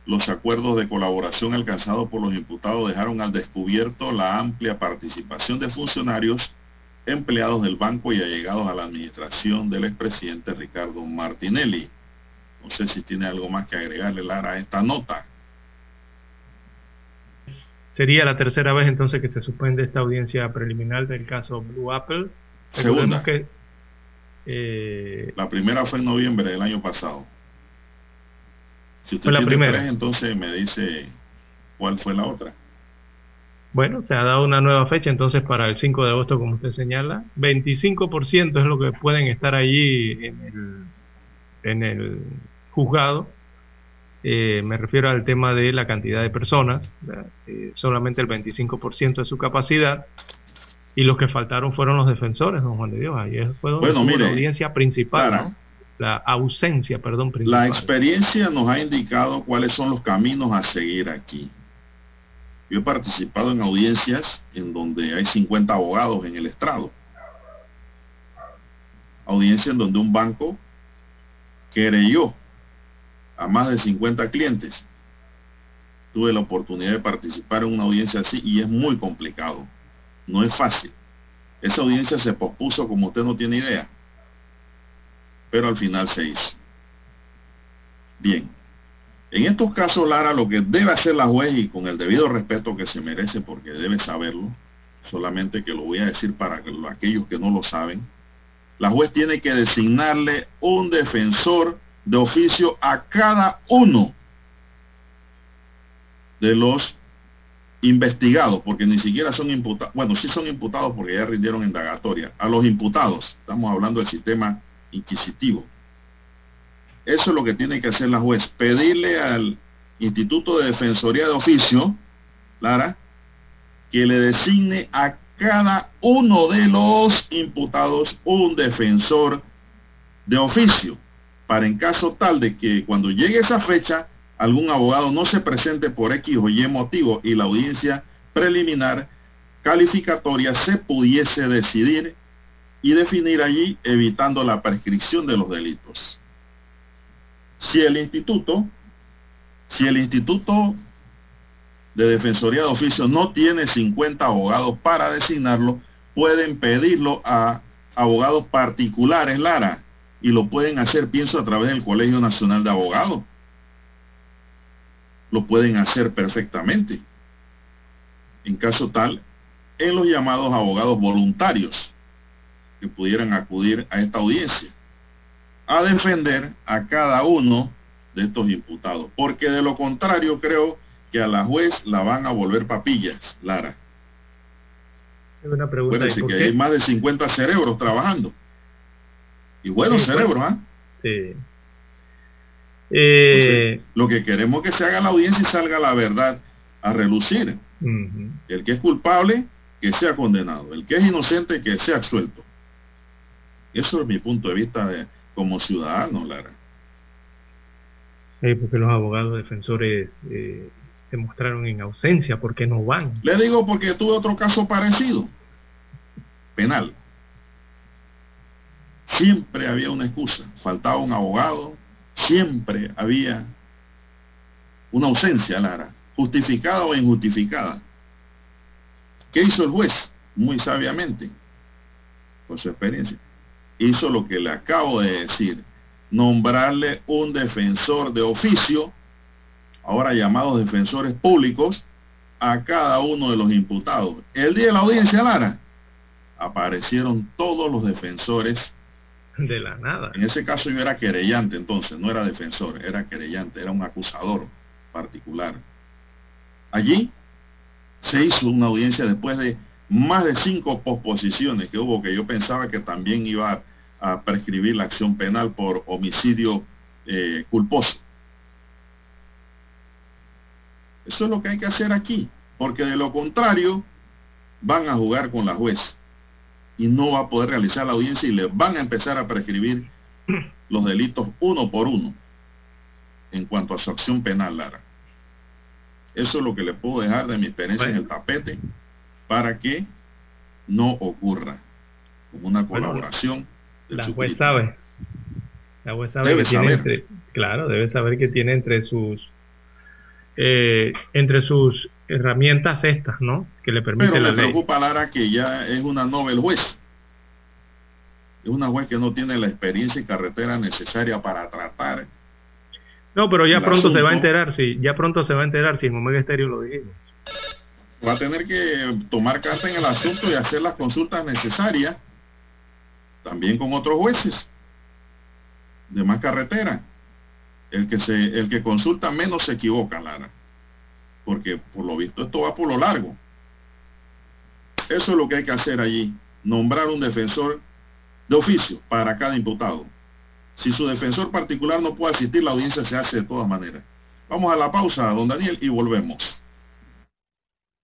los acuerdos de colaboración alcanzados por los imputados dejaron al descubierto la amplia participación de funcionarios, empleados del banco y allegados a la administración del expresidente Ricardo Martinelli. No sé si tiene algo más que agregarle, Lara, a esta nota. Sería la tercera vez entonces que se suspende esta audiencia preliminar del caso Blue Apple. Segunda. Que, eh... La primera fue en noviembre del año pasado. Si usted la tiene primera. tres, entonces me dice cuál fue la otra. Bueno, se ha dado una nueva fecha entonces para el 5 de agosto, como usted señala. 25% es lo que pueden estar allí en el, en el juzgado. Eh, me refiero al tema de la cantidad de personas, eh, solamente el 25% de su capacidad. Y los que faltaron fueron los defensores, don Juan de Dios. Ayer fue donde Bueno, mire, la audiencia principal. Clara, ¿no? La ausencia, perdón, principal. La experiencia nos ha indicado cuáles son los caminos a seguir aquí. Yo he participado en audiencias en donde hay 50 abogados en el estrado. audiencia en donde un banco querelló a más de 50 clientes. Tuve la oportunidad de participar en una audiencia así y es muy complicado. No es fácil. Esa audiencia se pospuso como usted no tiene idea. Pero al final se hizo. Bien. En estos casos, Lara, lo que debe hacer la juez y con el debido respeto que se merece, porque debe saberlo, solamente que lo voy a decir para aquellos que no lo saben, la juez tiene que designarle un defensor de oficio a cada uno de los investigados, porque ni siquiera son imputados, bueno, sí son imputados porque ya rindieron indagatoria, a los imputados, estamos hablando del sistema inquisitivo. Eso es lo que tiene que hacer la juez, pedirle al Instituto de Defensoría de Oficio, Lara, que le designe a cada uno de los imputados un defensor de oficio, para en caso tal de que cuando llegue esa fecha, algún abogado no se presente por X o Y motivo y la audiencia preliminar calificatoria se pudiese decidir y definir allí evitando la prescripción de los delitos. Si el instituto, si el instituto de Defensoría de Oficio no tiene 50 abogados para designarlo, pueden pedirlo a abogados particulares, Lara, y lo pueden hacer, pienso, a través del Colegio Nacional de Abogados. Lo pueden hacer perfectamente. En caso tal, en los llamados abogados voluntarios que pudieran acudir a esta audiencia a defender a cada uno de estos imputados. Porque de lo contrario creo que a la juez la van a volver papillas, Lara. Es una pregunta. que hay más de 50 cerebros trabajando. Y buenos cerebros, ¿ah? Sí. Eh, lo que queremos es que se haga la audiencia y salga la verdad a relucir. El que es culpable, que sea condenado. El que es inocente, que sea absuelto. Eso es mi punto de vista de, como ciudadano, Lara. Sí, porque los abogados defensores eh, se mostraron en ausencia porque no van. Le digo porque tuve otro caso parecido, penal. Siempre había una excusa, faltaba un abogado, siempre había una ausencia, Lara, justificada o injustificada. ¿Qué hizo el juez? Muy sabiamente, por su experiencia. Hizo lo que le acabo de decir, nombrarle un defensor de oficio ahora llamados defensores públicos, a cada uno de los imputados. El día de la audiencia, Lara, aparecieron todos los defensores. De la nada. En ese caso yo era querellante entonces, no era defensor, era querellante, era un acusador particular. Allí se hizo una audiencia después de más de cinco posposiciones que hubo, que yo pensaba que también iba a prescribir la acción penal por homicidio eh, culposo. Eso es lo que hay que hacer aquí, porque de lo contrario van a jugar con la juez y no va a poder realizar la audiencia y le van a empezar a prescribir los delitos uno por uno en cuanto a su acción penal, Lara. Eso es lo que le puedo dejar de mi experiencia en el tapete para que no ocurra como una colaboración. la juez sabe. La juez sabe que tiene entre, claro, debe saber que tiene entre sus eh, entre sus herramientas estas, ¿no? Que le permite Pero la me preocupa, Lara, que ya es una novel juez. Es una juez que no tiene la experiencia y carretera necesaria para tratar. No, pero ya pronto se va a enterar, sí, ya pronto se va a enterar si en Omega Estéreo lo dijimos. Va a tener que tomar carta en el asunto y hacer las consultas necesarias, también con otros jueces de más carretera. El que, se, el que consulta menos se equivoca, Lara. Porque por lo visto esto va por lo largo. Eso es lo que hay que hacer allí. Nombrar un defensor de oficio para cada imputado. Si su defensor particular no puede asistir, la audiencia se hace de todas maneras. Vamos a la pausa, don Daniel, y volvemos.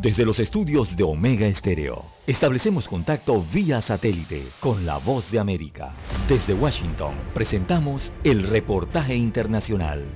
Desde los estudios de Omega Estéreo, establecemos contacto vía satélite con la voz de América. Desde Washington, presentamos el reportaje internacional.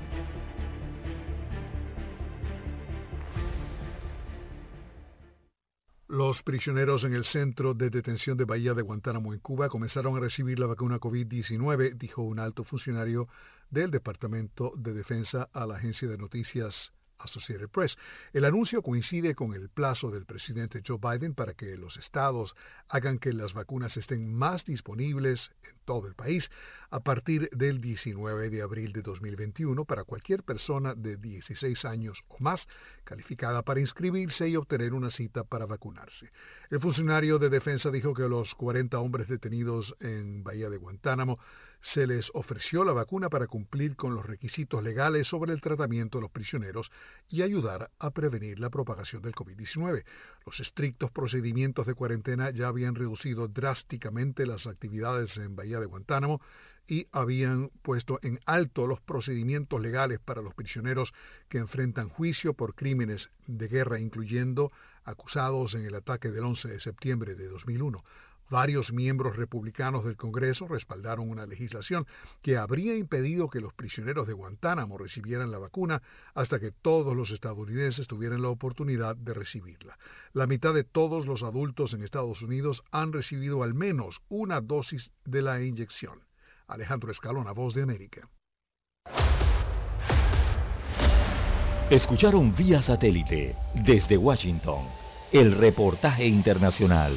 Los prisioneros en el centro de detención de Bahía de Guantánamo en Cuba comenzaron a recibir la vacuna COVID-19, dijo un alto funcionario del Departamento de Defensa a la agencia de noticias Associated Press. El anuncio coincide con el plazo del presidente Joe Biden para que los estados hagan que las vacunas estén más disponibles en todo el país a partir del 19 de abril de 2021 para cualquier persona de 16 años o más calificada para inscribirse y obtener una cita para vacunarse. El funcionario de defensa dijo que los 40 hombres detenidos en Bahía de Guantánamo se les ofreció la vacuna para cumplir con los requisitos legales sobre el tratamiento de los prisioneros y ayudar a prevenir la propagación del COVID-19. Los estrictos procedimientos de cuarentena ya habían reducido drásticamente las actividades en Bahía de Guantánamo y habían puesto en alto los procedimientos legales para los prisioneros que enfrentan juicio por crímenes de guerra, incluyendo acusados en el ataque del 11 de septiembre de 2001. Varios miembros republicanos del Congreso respaldaron una legislación que habría impedido que los prisioneros de Guantánamo recibieran la vacuna hasta que todos los estadounidenses tuvieran la oportunidad de recibirla. La mitad de todos los adultos en Estados Unidos han recibido al menos una dosis de la inyección. Alejandro Escalona, Voz de América. Escucharon vía satélite desde Washington el reportaje internacional.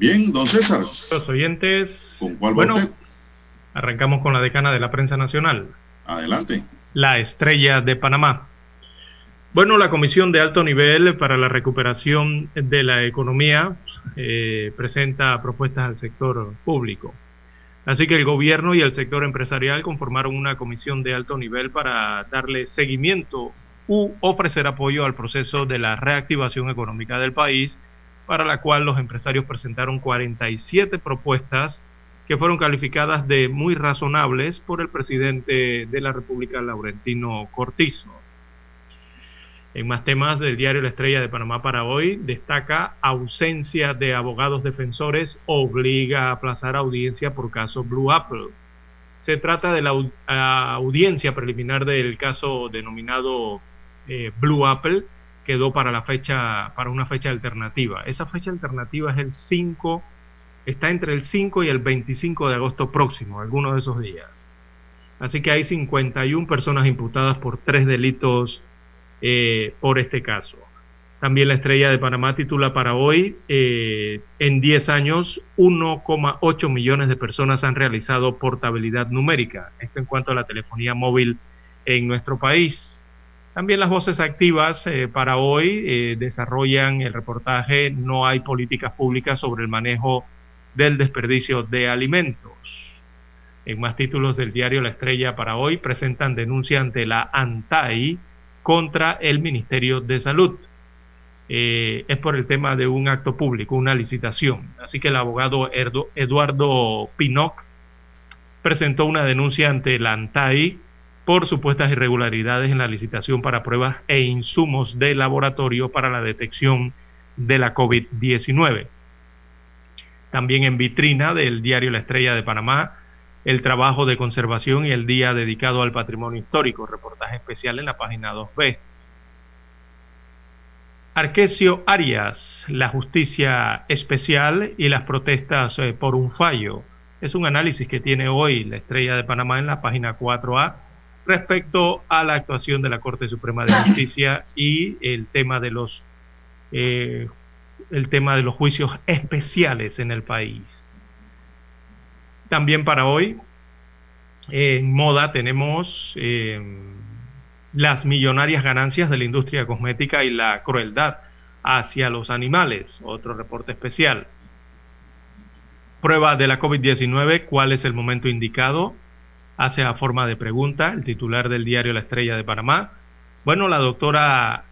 Bien, don César. Los oyentes. ¿Con cuál bueno, arrancamos con la decana de la prensa nacional. Adelante. La estrella de Panamá. Bueno, la Comisión de Alto Nivel para la Recuperación de la Economía eh, presenta propuestas al sector público. Así que el gobierno y el sector empresarial conformaron una comisión de alto nivel para darle seguimiento u ofrecer apoyo al proceso de la reactivación económica del país para la cual los empresarios presentaron 47 propuestas que fueron calificadas de muy razonables por el presidente de la República, Laurentino Cortizo. En más temas del diario La Estrella de Panamá para hoy, destaca ausencia de abogados defensores obliga a aplazar audiencia por caso Blue Apple. Se trata de la audiencia preliminar del caso denominado eh, Blue Apple, quedó para la fecha, para una fecha alternativa. Esa fecha alternativa es el 5, está entre el 5 y el 25 de agosto próximo, algunos de esos días. Así que hay 51 personas imputadas por tres delitos eh, por este caso. También la estrella de Panamá titula para hoy, eh, en 10 años, 1,8 millones de personas han realizado portabilidad numérica. Esto en cuanto a la telefonía móvil en nuestro país. También las voces activas eh, para hoy eh, desarrollan el reportaje No hay políticas públicas sobre el manejo del desperdicio de alimentos. En más títulos del diario La Estrella para hoy presentan denuncia ante la ANTAI contra el Ministerio de Salud. Eh, es por el tema de un acto público, una licitación. Así que el abogado Eduardo Pinoc presentó una denuncia ante la ANTAI por supuestas irregularidades en la licitación para pruebas e insumos de laboratorio para la detección de la COVID-19. También en vitrina del diario La Estrella de Panamá, el trabajo de conservación y el día dedicado al patrimonio histórico, reportaje especial en la página 2B. Arquesio Arias, la justicia especial y las protestas eh, por un fallo. Es un análisis que tiene hoy la Estrella de Panamá en la página 4A respecto a la actuación de la Corte Suprema de Justicia y el tema de los eh, el tema de los juicios especiales en el país. También para hoy, en moda tenemos eh, las millonarias ganancias de la industria cosmética y la crueldad hacia los animales, otro reporte especial. Prueba de la COVID-19, ¿cuál es el momento indicado? Hace a forma de pregunta el titular del diario La Estrella de Panamá. Bueno, la doctora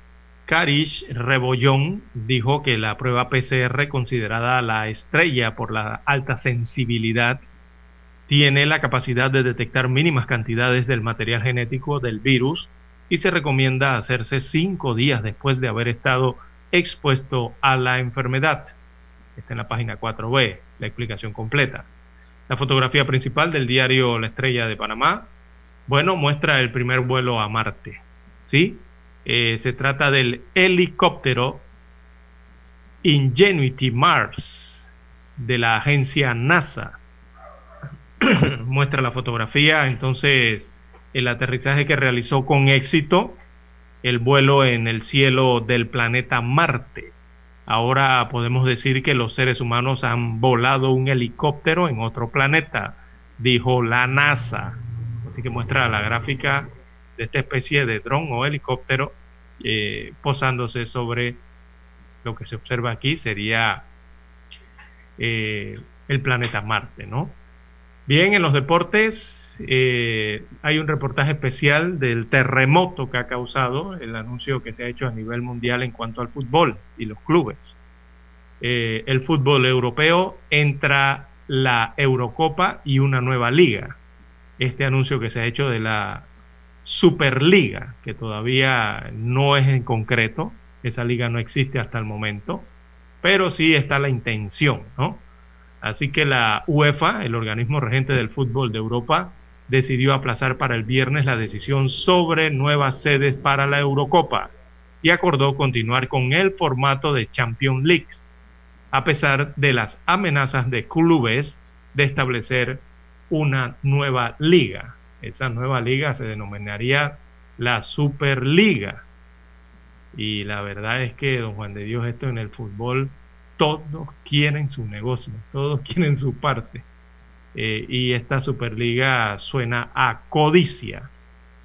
Karish Rebollón dijo que la prueba PCR, considerada la estrella por la alta sensibilidad, tiene la capacidad de detectar mínimas cantidades del material genético del virus y se recomienda hacerse cinco días después de haber estado expuesto a la enfermedad. Está en la página 4b, la explicación completa. La fotografía principal del diario La Estrella de Panamá, bueno, muestra el primer vuelo a Marte. ¿Sí? Eh, se trata del helicóptero Ingenuity Mars de la agencia NASA. [clears throat] Muestra la fotografía, entonces el aterrizaje que realizó con éxito el vuelo en el cielo del planeta Marte. Ahora podemos decir que los seres humanos han volado un helicóptero en otro planeta, dijo la NASA. Así que muestra la gráfica de esta especie de dron o helicóptero eh, posándose sobre lo que se observa aquí sería eh, el planeta Marte, ¿no? Bien, en los deportes eh, hay un reportaje especial del terremoto que ha causado el anuncio que se ha hecho a nivel mundial en cuanto al fútbol y los clubes. el fútbol europeo entra la Eurocopa y una nueva liga. Este anuncio que se ha hecho de la Superliga, que todavía no es en concreto, esa liga no existe hasta el momento, pero sí está la intención, ¿no? Así que la UEFA, el organismo regente del fútbol de Europa, decidió aplazar para el viernes la decisión sobre nuevas sedes para la Eurocopa y acordó continuar con el formato de Champions League, a pesar de las amenazas de clubes de establecer una nueva liga esa nueva liga se denominaría la Superliga. Y la verdad es que, don Juan de Dios, esto en el fútbol, todos quieren su negocio, todos [laughs] quieren su parte. Eh, y esta Superliga suena a codicia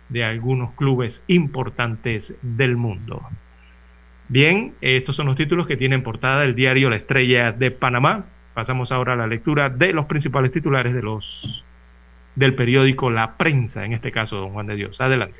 de algunos clubes importantes del mundo. Bien, estos son los títulos que tienen portada el diario La Estrella de Panamá. Pasamos ahora a la lectura de los principales titulares de los del periódico La Prensa, en este caso, don Juan de Dios. Adelante.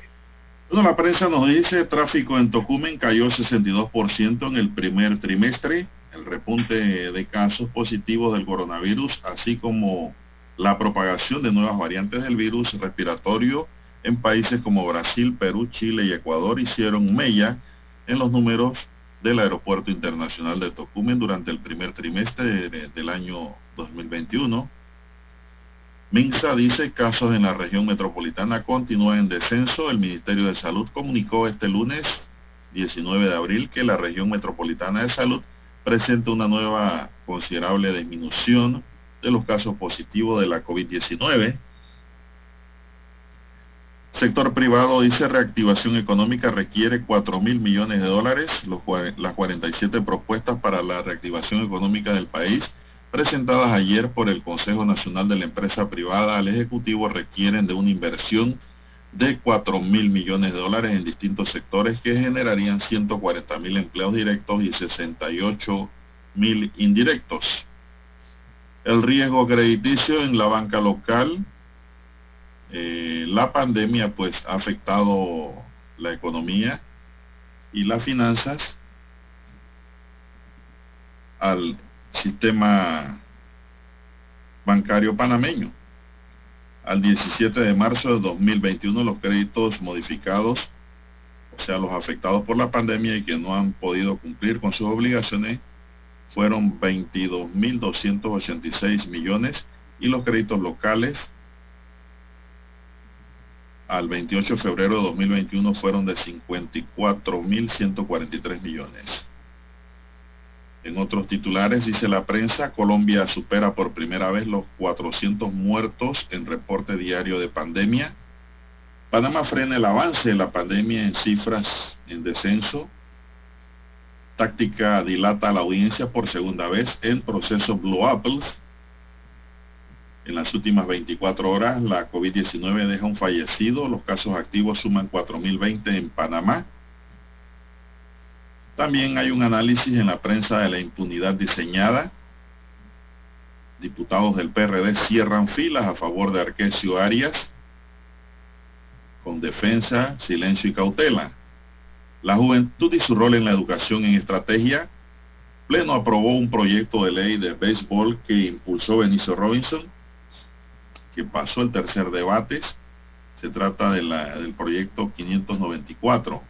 Bueno, la prensa nos dice tráfico en Tocumen cayó 62% en el primer trimestre. El repunte de casos positivos del coronavirus, así como la propagación de nuevas variantes del virus respiratorio en países como Brasil, Perú, Chile y Ecuador hicieron mella en los números del Aeropuerto Internacional de Tocumen durante el primer trimestre del año 2021 Minsa dice casos en la región metropolitana continúan en descenso. El Ministerio de Salud comunicó este lunes 19 de abril que la región metropolitana de salud presenta una nueva considerable disminución de los casos positivos de la COVID-19. Sector privado dice reactivación económica requiere 4 mil millones de dólares. las 47 propuestas para la reactivación económica del país presentadas ayer por el Consejo Nacional de la Empresa Privada al Ejecutivo requieren de una inversión de 4 mil millones de dólares en distintos sectores que generarían 140 mil empleos directos y 68 mil indirectos. El riesgo crediticio en la banca local, eh, la pandemia pues ha afectado la economía y las finanzas al sistema bancario panameño. al 17 de marzo de 2021 los créditos modificados, o sea, los afectados por la pandemia y que no han podido cumplir con sus obligaciones, fueron 22.286 millones y los créditos locales al 28 de febrero de 2021 fueron de 54.143 millones. En otros titulares dice la prensa, Colombia supera por primera vez los 400 muertos en reporte diario de pandemia. Panamá frena el avance de la pandemia en cifras en descenso. Táctica dilata la audiencia por segunda vez en proceso Blue Apples. En las últimas 24 horas la COVID-19 deja un fallecido. Los casos activos suman 4.020 en Panamá también hay un análisis en la prensa de la impunidad diseñada. Diputados del PRD cierran filas a favor de Arquesio Arias con defensa, silencio y cautela. La juventud y su rol en la educación en estrategia. Pleno aprobó un proyecto de ley de béisbol que impulsó Benicio Robinson, que pasó el tercer debate. Se trata del proyecto 594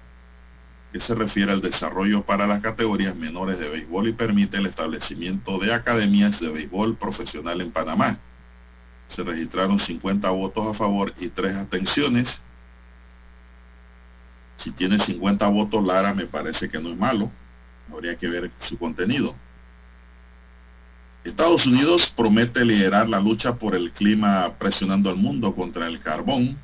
que se refiere al desarrollo para las categorías menores de béisbol y permite el establecimiento de academias de béisbol profesional en Panamá. Se registraron 50 votos a favor y 3 abstenciones. Si tiene 50 votos, Lara me parece que no es malo. Habría que ver su contenido. Estados Unidos promete liderar la lucha por el clima presionando al mundo contra el carbón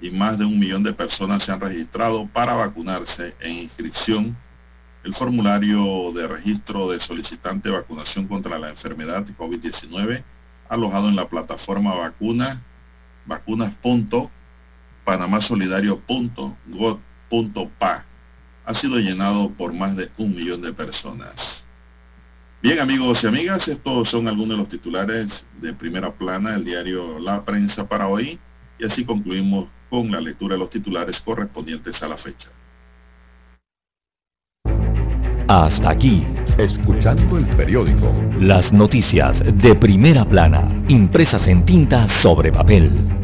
y más de un millón de personas se han registrado para vacunarse en inscripción. El formulario de registro de solicitante de vacunación contra la enfermedad COVID-19 alojado en la plataforma vacuna vacunas.panamasolidario.gov.pa ha sido llenado por más de un millón de personas. Bien amigos y amigas, estos son algunos de los titulares de primera plana del diario La Prensa para hoy y así concluimos con la lectura de los titulares correspondientes a la fecha. Hasta aquí, escuchando el periódico. Las noticias de primera plana, impresas en tinta sobre papel.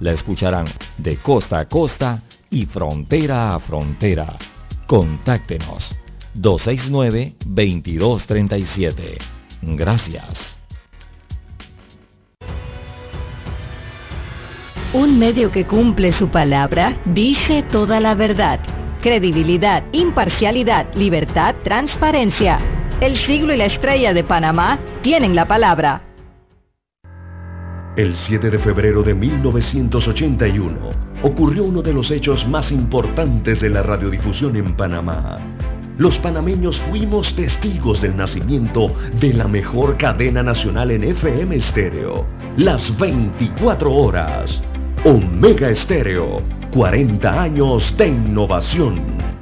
la escucharán de costa a costa y frontera a frontera. Contáctenos 269-2237. Gracias. Un medio que cumple su palabra dice toda la verdad. Credibilidad, imparcialidad, libertad, transparencia. El siglo y la estrella de Panamá tienen la palabra. El 7 de febrero de 1981 ocurrió uno de los hechos más importantes de la radiodifusión en Panamá. Los panameños fuimos testigos del nacimiento de la mejor cadena nacional en FM estéreo, las 24 horas. Omega Estéreo, 40 años de innovación.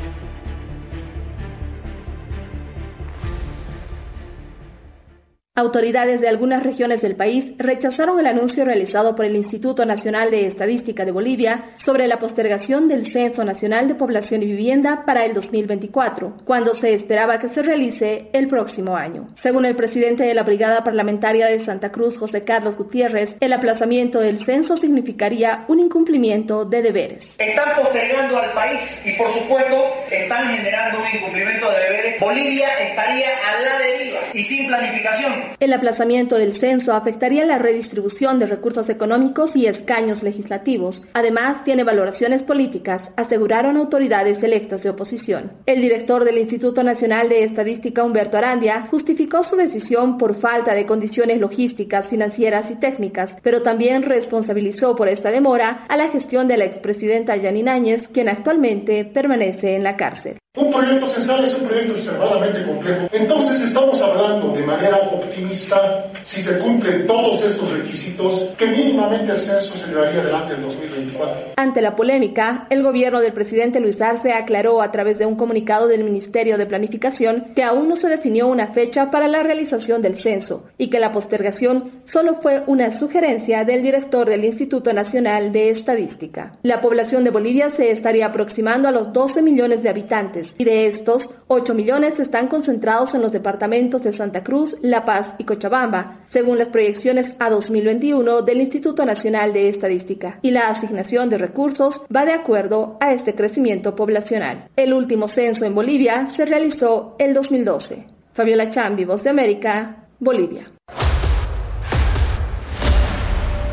Autoridades de algunas regiones del país rechazaron el anuncio realizado por el Instituto Nacional de Estadística de Bolivia sobre la postergación del Censo Nacional de Población y Vivienda para el 2024, cuando se esperaba que se realice el próximo año. Según el presidente de la Brigada Parlamentaria de Santa Cruz, José Carlos Gutiérrez, el aplazamiento del censo significaría un incumplimiento de deberes. Están postergando al país y por supuesto están generando un incumplimiento de deberes. Bolivia estaría a la deriva y sin planificación El aplazamiento del censo afectaría la redistribución de recursos económicos y escaños legislativos. Además, tiene valoraciones políticas, aseguraron autoridades electas de oposición. El director del Instituto Nacional de Estadística, Humberto Arandia, justificó su decisión por falta de condiciones logísticas, financieras y técnicas, pero también responsabilizó por esta demora a la gestión de la expresidenta Yanine Áñez, quien actualmente permanece en la cárcel. Un proyecto censal es un proyecto extremadamente complejo. Entonces estamos hablando de manera optimista, si se cumplen todos estos requisitos, que mínimamente el censo se llevaría adelante en 2024. Ante la polémica, el gobierno del presidente Luis Arce aclaró a través de un comunicado del Ministerio de Planificación que aún no se definió una fecha para la realización del censo y que la postergación solo fue una sugerencia del director del Instituto Nacional de Estadística. La población de Bolivia se estaría aproximando a los 12 millones de habitantes y de estos, 8 millones están concentrados en los departamentos de Santa Cruz, La Paz y Cochabamba, según las proyecciones a 2021 del Instituto Nacional de Estadística, y la asignación de recursos va de acuerdo a este crecimiento poblacional. El último censo en Bolivia se realizó el 2012. Fabiola Chambi, Voz de América, Bolivia.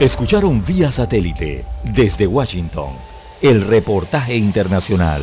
Escucharon vía satélite desde Washington el reportaje internacional.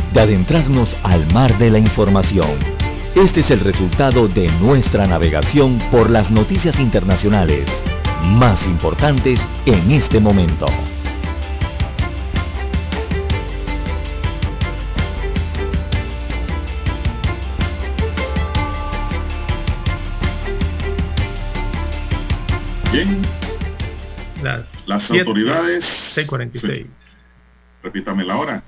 de adentrarnos al mar de la información. Este es el resultado de nuestra navegación por las noticias internacionales más importantes en este momento. Bien. Las, Las siete- autoridades. 6.46. Repítame la hora.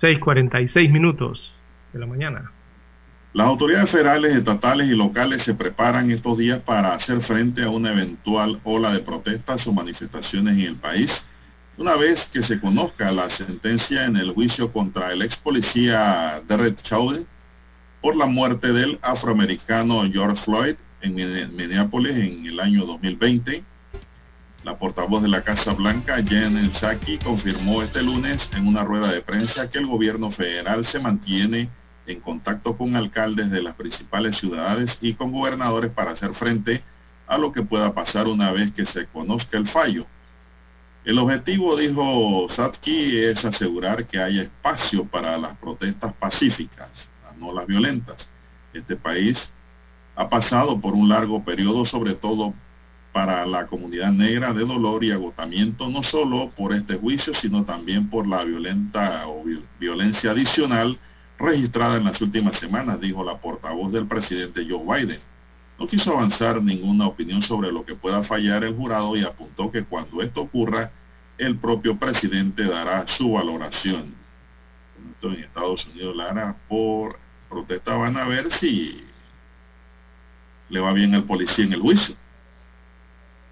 6.46 minutos de la mañana. Las autoridades federales, estatales y locales se preparan estos días para hacer frente a una eventual ola de protestas o manifestaciones en el país, una vez que se conozca la sentencia en el juicio contra el ex policía Derek Chauvin por la muerte del afroamericano George Floyd en Minne- Minneapolis en el año 2020. La portavoz de la Casa Blanca, Jen Psaki, confirmó este lunes en una rueda de prensa que el gobierno federal se mantiene en contacto con alcaldes de las principales ciudades y con gobernadores para hacer frente a lo que pueda pasar una vez que se conozca el fallo. El objetivo, dijo Satki, es asegurar que haya espacio para las protestas pacíficas, no las violentas. Este país ha pasado por un largo periodo, sobre todo para la comunidad negra, de dolor y agotamiento, no solo por este juicio, sino también por la violenta o vi- violencia adicional registrada en las últimas semanas, dijo la portavoz del presidente Joe Biden. No quiso avanzar ninguna opinión sobre lo que pueda fallar el jurado y apuntó que cuando esto ocurra, el propio presidente dará su valoración. Esto en Estados Unidos, Lara, por protesta van a ver si le va bien al policía en el juicio.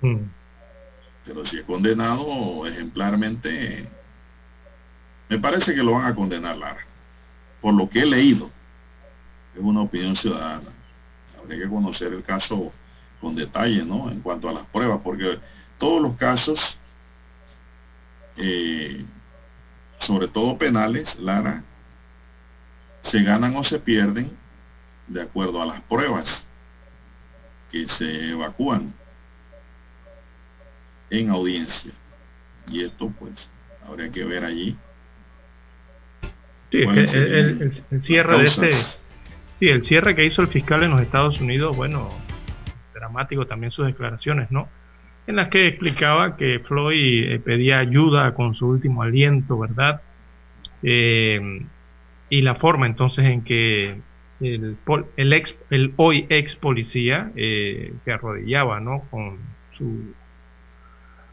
Mm. Pero si es condenado ejemplarmente, me parece que lo van a condenar, Lara. Por lo que he leído, es una opinión ciudadana. Habría que conocer el caso con detalle, ¿no? En cuanto a las pruebas, porque todos los casos, eh, sobre todo penales, Lara, se ganan o se pierden de acuerdo a las pruebas que se evacúan en audiencia. Y esto pues habría que ver allí. Sí, es que el, cierre de este, sí, el cierre que hizo el fiscal en los Estados Unidos, bueno, dramático también sus declaraciones, ¿no? En las que explicaba que Floyd eh, pedía ayuda con su último aliento, ¿verdad? Eh, y la forma entonces en que el, el ex, el hoy ex policía eh, se arrodillaba, ¿no? Con su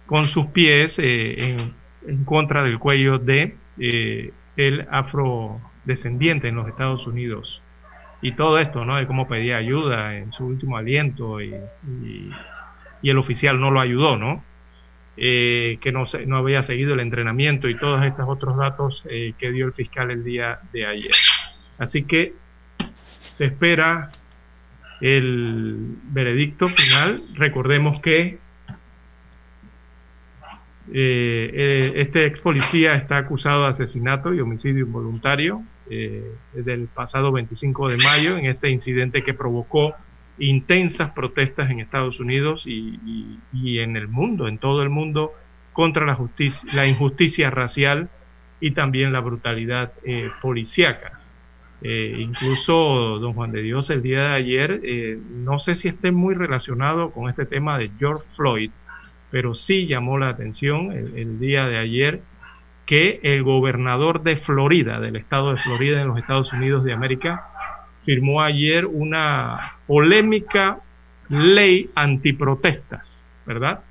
con sus pies eh, en, contra del cuello de eh, el afrodescendiente en los Estados Unidos. y todo esto, ¿no? De cómo pedía ayuda en su último aliento y, y, el oficial no lo ayudó, ¿no? Eh, que no, no había seguido el entrenamiento y todos estos otros datos que dio el fiscal el día de ayer. Así que se espera el veredicto final. Recordemos que eh, este ex policía está acusado de asesinato y homicidio involuntario eh, del pasado 25 de mayo en este incidente que provocó intensas protestas en Estados Unidos y, en el mundo, en todo el mundo, contra la, justicia, la injusticia racial y también la brutalidad eh, policíaca. Eh, incluso don Juan de Dios el día de ayer, eh, no sé si esté muy relacionado con este tema de George Floyd, pero sí llamó la atención el día de ayer que el gobernador de Florida, del estado de Florida en los Estados Unidos de América, firmó ayer una polémica ley antiprotestas, ¿verdad?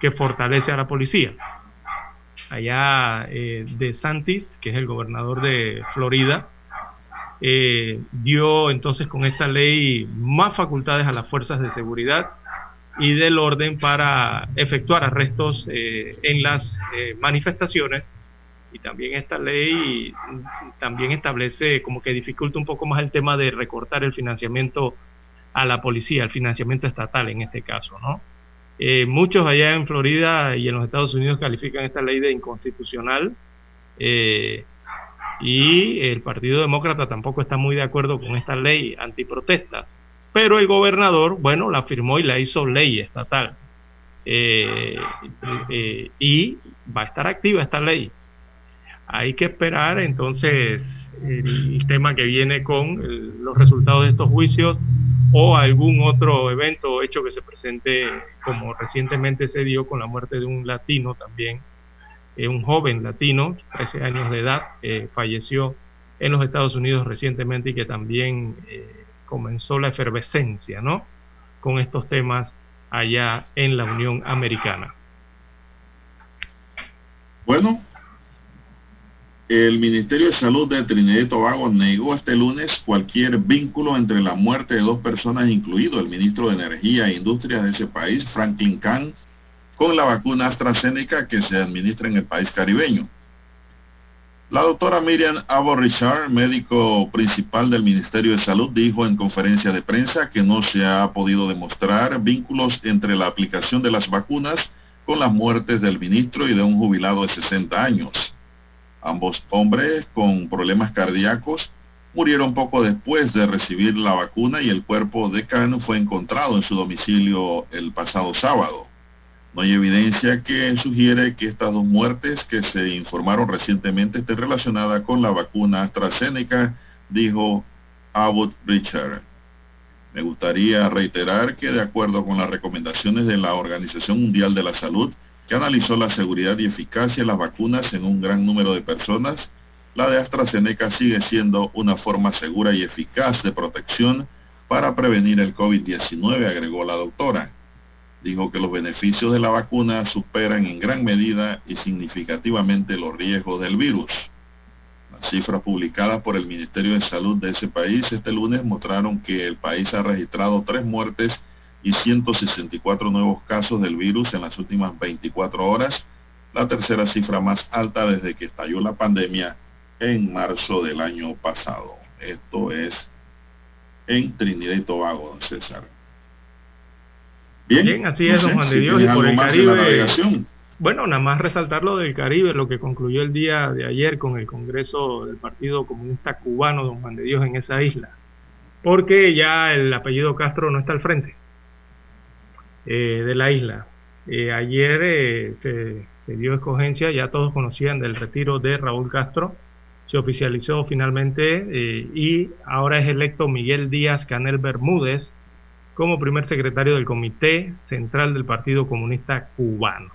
Que fortalece a la policía. Allá eh, de Santis, que es el gobernador de Florida, eh, dio entonces con esta ley más facultades a las fuerzas de seguridad y del orden para efectuar arrestos eh, en las manifestaciones y también esta ley también establece como que dificulta un poco más el tema de recortar el financiamiento a la policía, el financiamiento estatal en este caso, ¿no? Eh, muchos allá en Florida y en los Estados Unidos califican esta ley de inconstitucional eh, y el Partido Demócrata tampoco está muy de acuerdo con esta ley antiprotestas, pero el gobernador, bueno, la firmó y la hizo ley estatal. Eh, y va a estar activa esta ley hay que esperar entonces el tema que viene con los resultados de estos juicios o algún otro evento o hecho que se presente como recientemente se dio con la muerte de un latino también, eh, un joven latino, 13 años de edad, falleció en los Estados Unidos recientemente y que también eh, comenzó la efervescencia, ¿no? Con estos temas allá en la Unión Americana. Bueno, el Ministerio de Salud de Trinidad y Tobago negó este lunes cualquier vínculo entre la muerte de dos personas, incluido el ministro de Energía e Industria de ese país, Franklin Kahn, con la vacuna AstraZeneca que se administra en el país caribeño. La doctora Miriam Abo Richard, médico principal del Ministerio de Salud, dijo en conferencia de prensa que no se ha podido demostrar vínculos entre la aplicación de las vacunas con las muertes del ministro y de un jubilado de 60 años. Ambos hombres con problemas cardíacos murieron poco después de recibir la vacuna y el cuerpo de Khan fue encontrado en su domicilio el pasado sábado. No hay evidencia que sugiere que estas dos muertes que se informaron recientemente estén relacionadas con la vacuna AstraZeneca, dijo Abbott Richard. Me gustaría reiterar que de acuerdo con las recomendaciones de la Organización Mundial de la Salud, que analizó la seguridad y eficacia de las vacunas en un gran número de personas, la de AstraZeneca sigue siendo una forma segura y eficaz de protección para prevenir el COVID-19, agregó la doctora. Dijo que los beneficios de la vacuna superan en gran medida y significativamente los riesgos del virus. Las cifras publicadas por el Ministerio de Salud de ese país este lunes mostraron que el país ha registrado tres muertes y 164 nuevos casos del virus en las últimas 24 horas, la tercera cifra más alta desde que estalló la pandemia en marzo del año pasado. Esto es en Trinidad y Tobago, don César. Bien, así es, don [laughs] Juan de Dios, y por el Caribe. Bueno, nada más resaltar lo del Caribe, lo que concluyó el día de ayer con el Congreso del Partido Comunista Cubano, don Juan de Dios, en esa isla. Porque ya el apellido Castro no está al frente. Eh, de la isla. Eh, ayer eh, se, dio escogencia, ya todos conocían del retiro de Raúl Castro, se oficializó finalmente y ahora es electo Miguel Díaz Canel Bermúdez como primer secretario del Comité Central del Partido Comunista Cubano.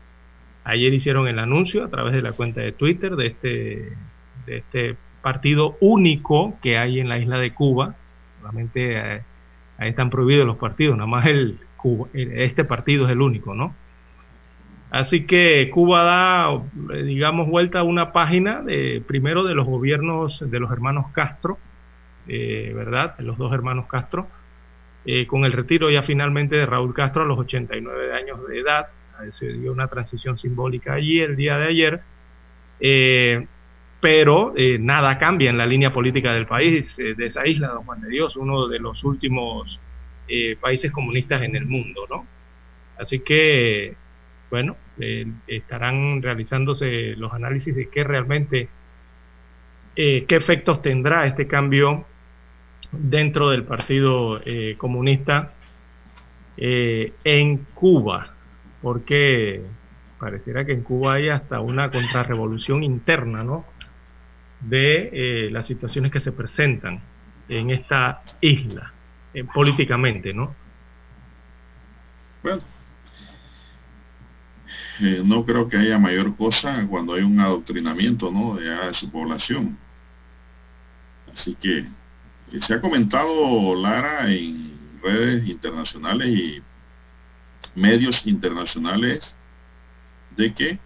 Ayer hicieron el anuncio a través de la cuenta de Twitter de este, este partido único que hay en la isla de Cuba. Solamente ahí están prohibidos los partidos, nada más este partido es el único, ¿no? Así que Cuba da, digamos, vuelta a una página de primero de los gobiernos de los hermanos Castro ¿verdad? Los dos hermanos Castro, con el retiro ya finalmente de Raúl Castro a los 89 años de edad. Se dio una transición simbólica allí el día de ayer pero eh, nada cambia en la línea política del país, eh, de esa isla, don Juan de Dios, uno de los últimos eh, países comunistas en el mundo, ¿no? Así que, bueno, estarán realizándose los análisis de qué realmente, qué efectos tendrá este cambio dentro del Partido Comunista en Cuba, porque pareciera que en Cuba hay hasta una contrarrevolución interna, ¿no? de eh, las situaciones que se presentan en esta isla, eh, políticamente, ¿no? Bueno, eh, no creo que haya mayor cosa cuando hay un adoctrinamiento, ¿no? De, su población. Así que se ha comentado, Lara, en redes internacionales y medios internacionales de que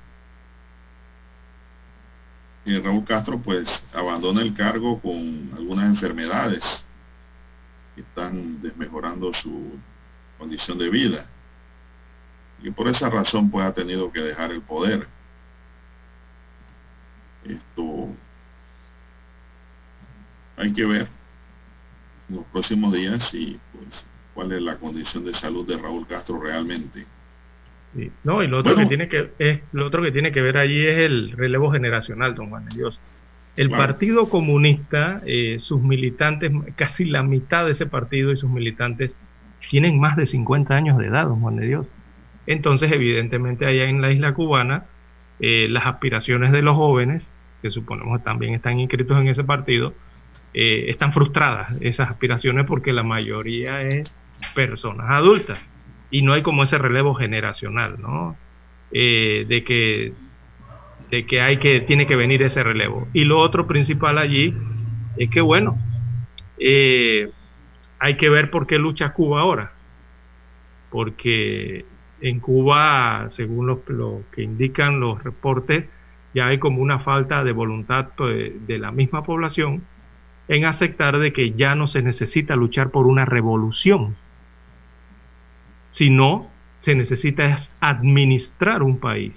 Raúl Castro pues abandona el cargo con algunas enfermedades que están desmejorando su condición de vida. Y por esa razón pues ha tenido que dejar el poder. Esto hay que ver en los próximos días y pues cuál es la condición de salud de Raúl Castro realmente. No, y lo otro, que tiene que, es, lo otro que tiene que ver allí es el relevo generacional, don Juan de Dios. El Partido Comunista, eh, sus militantes, casi la mitad de ese partido y sus militantes tienen más de 50 años de edad, don Juan de Dios. Entonces, evidentemente, allá en la isla cubana, eh, las aspiraciones de los jóvenes, que suponemos también están inscritos en ese partido, eh, están frustradas esas aspiraciones porque la mayoría es personas adultas y no hay como ese relevo generacional, ¿no? Eh, de que de que hay que tiene que venir ese relevo. Y lo otro principal allí es que bueno, eh, hay que ver por qué lucha Cuba ahora, porque en Cuba, según lo, que indican los reportes, ya hay como una falta de voluntad pues, de la misma población en aceptar de que ya no se necesita luchar por una revolución, sino se necesita administrar un país.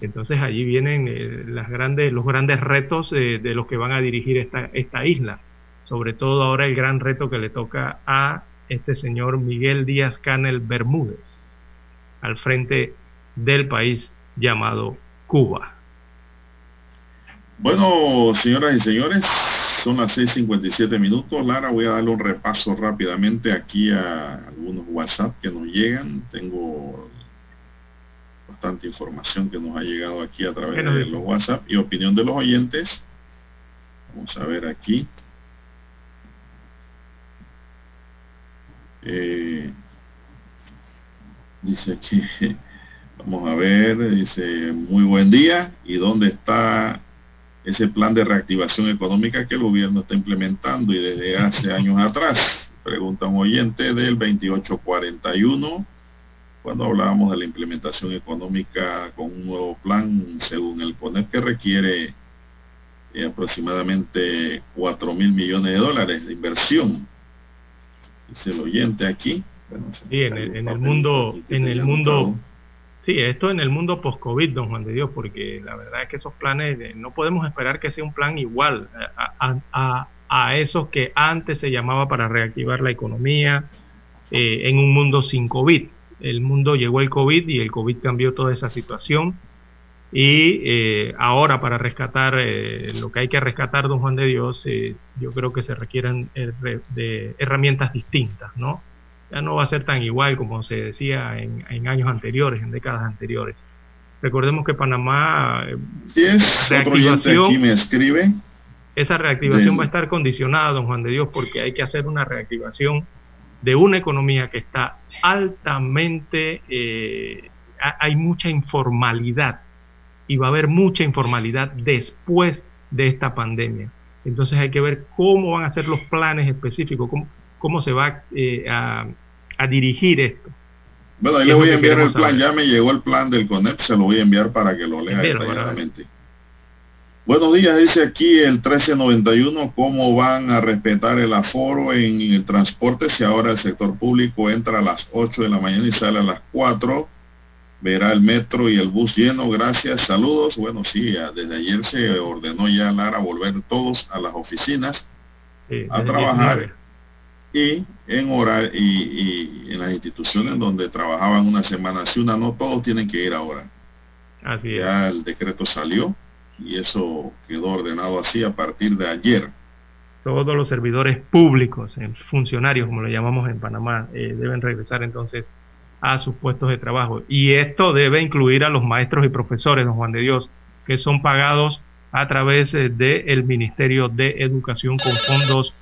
Entonces allí vienen eh, los grandes retos de los que van a dirigir esta, esta isla. Sobre todo ahora el gran reto que le toca a este señor Miguel Díaz Canel Bermúdez, al frente del país llamado Cuba. Bueno, señoras y señores, son las 6.57 minutos. Lara, voy a darle un repaso rápidamente aquí a algunos WhatsApp que nos llegan. Tengo bastante información que nos ha llegado aquí a través de los WhatsApp y opinión de los oyentes. Vamos a ver aquí. Eh, dice aquí, [laughs] vamos a ver, dice, muy buen día. ¿Y dónde está ese plan de reactivación económica que el gobierno está implementando y desde hace años atrás. Pregunta un oyente del 2841, cuando hablábamos de la implementación económica con un nuevo plan, según el CONEP, que requiere eh, aproximadamente 4 mil millones de dólares de inversión. Dice el oyente aquí. sí, en el, mundo, en el mundo Sí, esto en el mundo post-COVID, don Juan de Dios, porque la verdad es que esos planes, eh, no podemos esperar que sea un plan igual a, esos que antes se llamaba para reactivar la economía eh, en un mundo sin COVID. El mundo llegó el COVID y el COVID cambió toda esa situación. Y eh, ahora para rescatar lo que hay que rescatar, don Juan de Dios, yo creo que se requieren herramientas distintas, ¿no? Ya no va a ser tan igual como se decía en, años anteriores, en décadas anteriores. Recordemos que Panamá, eh, reactivación, me escribe. Esa reactivación va a estar condicionada, don Juan de Dios, porque hay que hacer una reactivación de una economía que está altamente, eh, hay mucha informalidad y va a haber mucha informalidad después de esta pandemia. Entonces hay que ver cómo van a ser los planes específicos, cómo, cómo se va eh, a, dirigir esto. Bueno, ahí le voy a enviar el plan, ya me llegó el plan del CONEP, se lo voy a enviar para que lo lea detalladamente. Buenos días, dice aquí el 1391, ¿cómo van a respetar el aforo en el transporte si ahora el sector público entra a las 8 de la mañana y sale a las 4? Verá el metro y el bus lleno, gracias, saludos. Bueno, sí, desde ayer se ordenó ya Lara volver todos a las oficinas a trabajar y en y, en las instituciones donde trabajaban una semana, si una no, todos tienen que ir ahora. Así ya el decreto salió y eso quedó ordenado así a partir de ayer. Todos los servidores públicos, funcionarios como lo llamamos en Panamá, eh, deben regresar entonces a sus puestos de trabajo. Y esto debe incluir a los maestros y profesores, don Juan de Dios, que son pagados a través eh, del Ministerio de Educación con fondos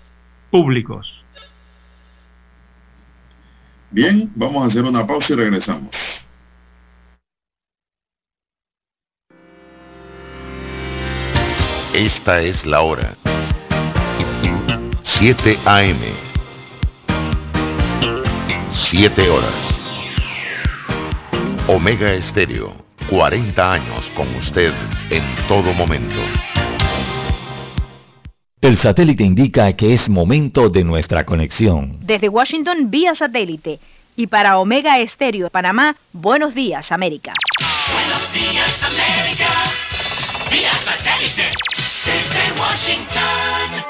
públicos. Bien, vamos a hacer una pausa y regresamos. Esta es la hora. 7 AM. 7 horas. Omega Estéreo, 40 años con usted en todo momento. El satélite indica que es momento de nuestra conexión. Desde Washington vía satélite y para Omega Estéreo Panamá, buenos días América. Buenos días América, vía satélite desde Washington.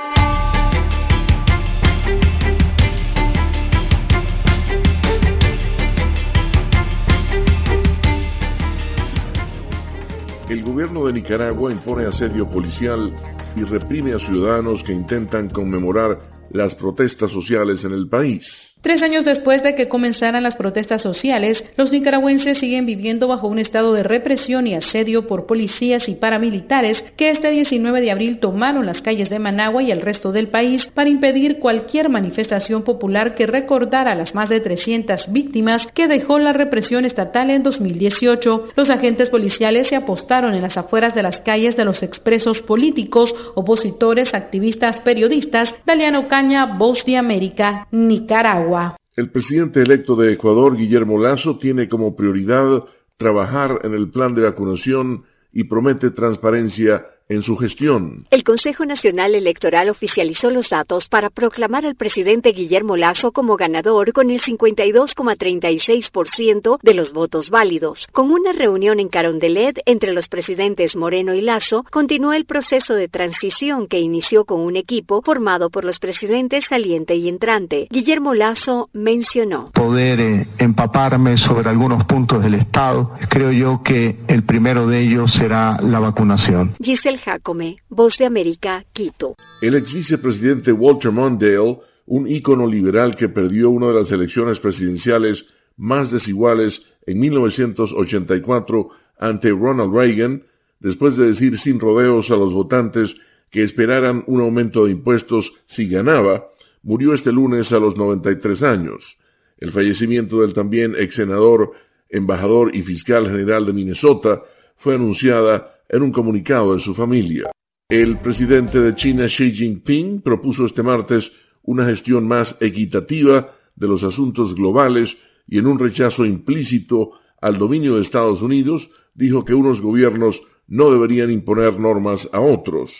El gobierno de Nicaragua impone asedio policial y reprime a ciudadanos que intentan conmemorar las protestas sociales en el país. Tres años después de que comenzaran las protestas sociales, los nicaragüenses siguen viviendo bajo un estado de represión y asedio por policías y paramilitares que este 19 de abril tomaron las calles de Managua y el resto del país para impedir cualquier manifestación popular que recordara las más de 300 víctimas que dejó la represión estatal en 2018. Los agentes policiales se apostaron en las afueras de las calles de los expresos políticos, opositores, activistas, periodistas. Daliano Caña, Voz de América, Nicaragua. El presidente electo de Ecuador, Guillermo Lazo, tiene como prioridad trabajar en el plan de vacunación y promete transparencia en su gestión. El Consejo Nacional Electoral oficializó los datos para proclamar al presidente Guillermo Lazo como ganador con el 52,36% de los votos válidos. Con una reunión en Carondelet entre los presidentes Moreno y Lazo, continuó el proceso de transición que inició con un equipo formado por los presidentes saliente y entrante. Guillermo Lazo mencionó. Poder eh, empaparme sobre algunos puntos del Estado. Creo yo que el primero de ellos será la vacunación. Jacome, Voz de América, Quito. El ex vicepresidente Walter Mondale, un ícono liberal que perdió una de las elecciones presidenciales más desiguales en 1984 ante Ronald Reagan, después de decir sin rodeos a los votantes que esperaran un aumento de impuestos si ganaba, murió este lunes a los 93 años. El fallecimiento del también ex senador, embajador y fiscal general de Minnesota fue anunciada en un comunicado de su familia. El presidente de China Xi Jinping propuso este martes una gestión más equitativa de los asuntos globales y en un rechazo implícito al dominio de Estados Unidos dijo que unos gobiernos no deberían imponer normas a otros.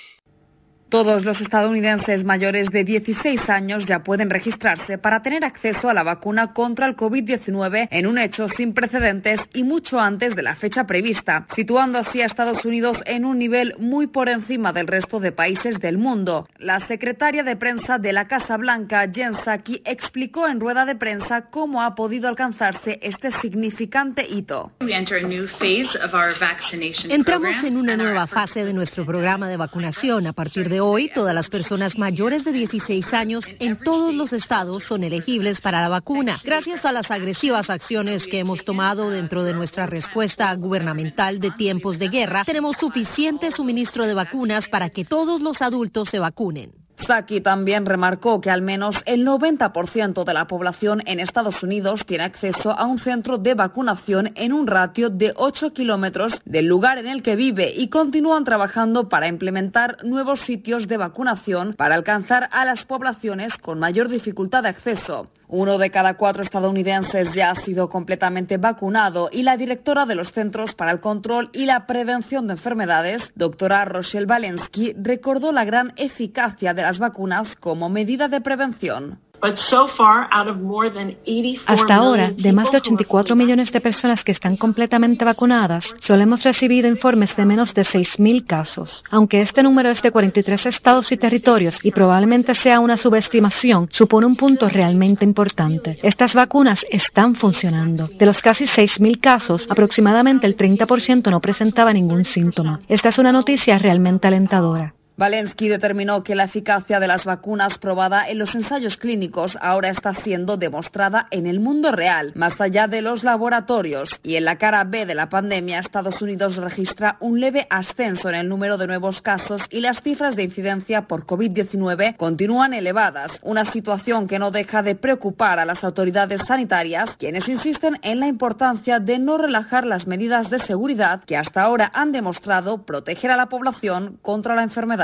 Todos los estadounidenses mayores de 16 años ya pueden registrarse para tener acceso a la vacuna contra el COVID-19 en un hecho sin precedentes y mucho antes de la fecha prevista, situando así a Estados Unidos en un nivel muy por encima del resto de países del mundo. La secretaria de prensa de la Casa Blanca, Jen Psaki, explicó en rueda de prensa cómo ha podido alcanzarse este significante hito. Entramos en una nueva fase de nuestro programa de vacunación a partir de hoy, todas las personas mayores de 16 años en todos los estados son elegibles para la vacuna. Gracias a las agresivas acciones que hemos tomado dentro de nuestra respuesta gubernamental de tiempos de guerra, tenemos suficiente suministro de vacunas para que todos los adultos se vacunen. Saki también remarcó que al menos el 90% de la población en Estados Unidos tiene acceso a un centro de vacunación en un ratio de 8 kilómetros del lugar en el que vive y continúan trabajando para implementar nuevos sitios de vacunación para alcanzar a las poblaciones con mayor dificultad de acceso. Uno de cada cuatro estadounidenses ya ha sido completamente vacunado y la directora de los Centros para el Control y la Prevención de Enfermedades, doctora Rochelle Walensky, recordó la gran eficacia de las vacunas como medida de prevención. Hasta ahora, de más de 84 millones de personas que están completamente vacunadas, solo hemos recibido informes de menos de 6.000 casos. Aunque este número es de 43 estados y territorios y probablemente sea una subestimación, supone un punto realmente importante. Estas vacunas están funcionando. De los casi 6.000 casos, aproximadamente el 30% no presentaba ningún síntoma. Esta es una noticia realmente alentadora. Valensky determinó que la eficacia de las vacunas probada en los ensayos clínicos ahora está siendo demostrada en el mundo real, más allá de los laboratorios. Y en la cara B de la pandemia, Estados Unidos registra un leve ascenso en el número de nuevos casos y las cifras de incidencia por COVID-19 continúan elevadas, una situación que no deja de preocupar a las autoridades sanitarias, quienes insisten en la importancia de no relajar las medidas de seguridad que hasta ahora han demostrado proteger a la población contra la enfermedad.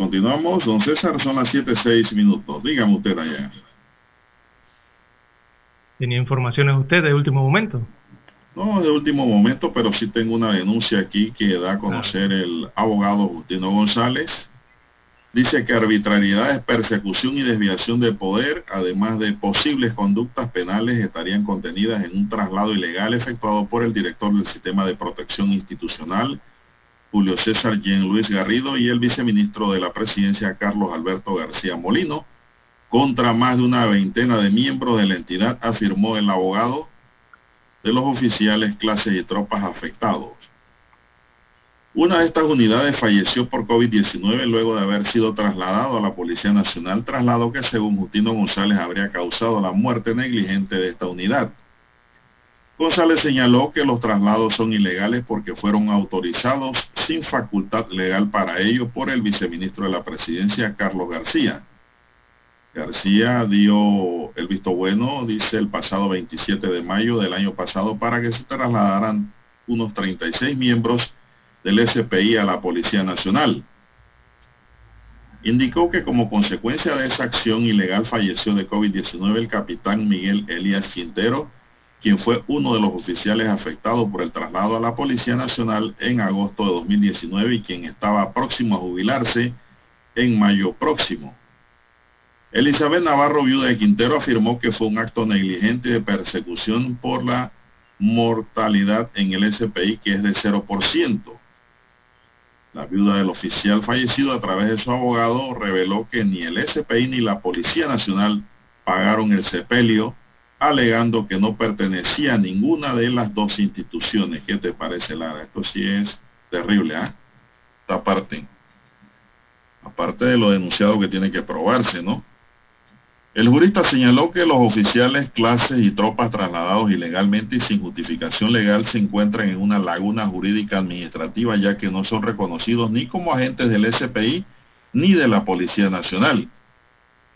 continuamos. Don César, son las 7.6 minutos. Dígame usted allá. ¿Tenía informaciones usted de último momento? No, de último momento, pero sí tengo una denuncia aquí que da a conocer el abogado Justino González. Dice que arbitrariedades, persecución y desviación de poder, además de posibles conductas penales, estarían contenidas en un traslado ilegal efectuado por el director del Sistema de Protección Institucional, Julio César Jean Luis Garrido, y el viceministro de la Presidencia, Carlos Alberto García Molino, contra más de una veintena de miembros de la entidad, afirmó el abogado de los oficiales, clases y tropas afectados. Una de estas unidades falleció por COVID-19 luego de haber sido trasladado a la Policía Nacional, traslado que según Justino González habría causado la muerte negligente de esta unidad. González señaló que los traslados son ilegales porque fueron autorizados sin facultad legal para ello por el viceministro de la Presidencia, Carlos García. García dio el visto bueno, dice, el pasado 27 de mayo del año pasado para que se trasladaran unos 36 miembros del SPI a la Policía Nacional. Indicó que como consecuencia de esa acción ilegal falleció de COVID-19 el capitán Miguel Elías Quintero, quien fue uno de los oficiales afectados por el traslado a la Policía Nacional en agosto de 2019 y quien estaba próximo a jubilarse en mayo próximo. Elizabeth Navarro, viuda de Quintero, afirmó que fue un acto negligente de persecución por la mortalidad en el SPI, que es de 0%. La viuda del oficial fallecido a través de su abogado reveló que ni el SPI ni la Policía Nacional pagaron el sepelio, alegando que no pertenecía a ninguna de las dos instituciones. ¿Qué te parece, Lara? Esto sí es terrible, ¿ah? Aparte de lo denunciado que tiene que probarse, ¿no? El jurista señaló que los oficiales, clases y tropas trasladados ilegalmente y sin justificación legal se encuentran en una laguna jurídica administrativa ya que no son reconocidos ni como agentes del SPI ni de la Policía Nacional.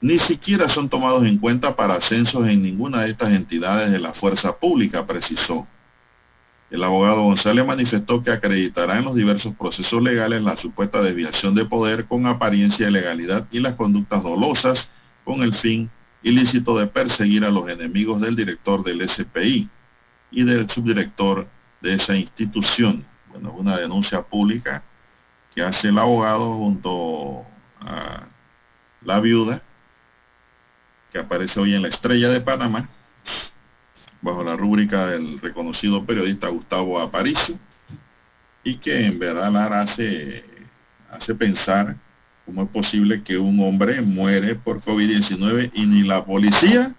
Ni siquiera son tomados en cuenta para ascensos en ninguna de estas entidades de la fuerza pública, precisó. El abogado González manifestó que acreditará en los diversos procesos legales la supuesta desviación de poder con apariencia de legalidad y las conductas dolosas con el fin ilícito de perseguir a los enemigos del director del SPI y del subdirector de esa institución. Bueno, una denuncia pública que hace el abogado junto a la viuda que aparece hoy en la Estrella de Panamá bajo la rúbrica del reconocido periodista Gustavo Aparicio y que en verdad Lara hace, hace pensar cómo es posible que un hombre muere por COVID-19 y ni la policía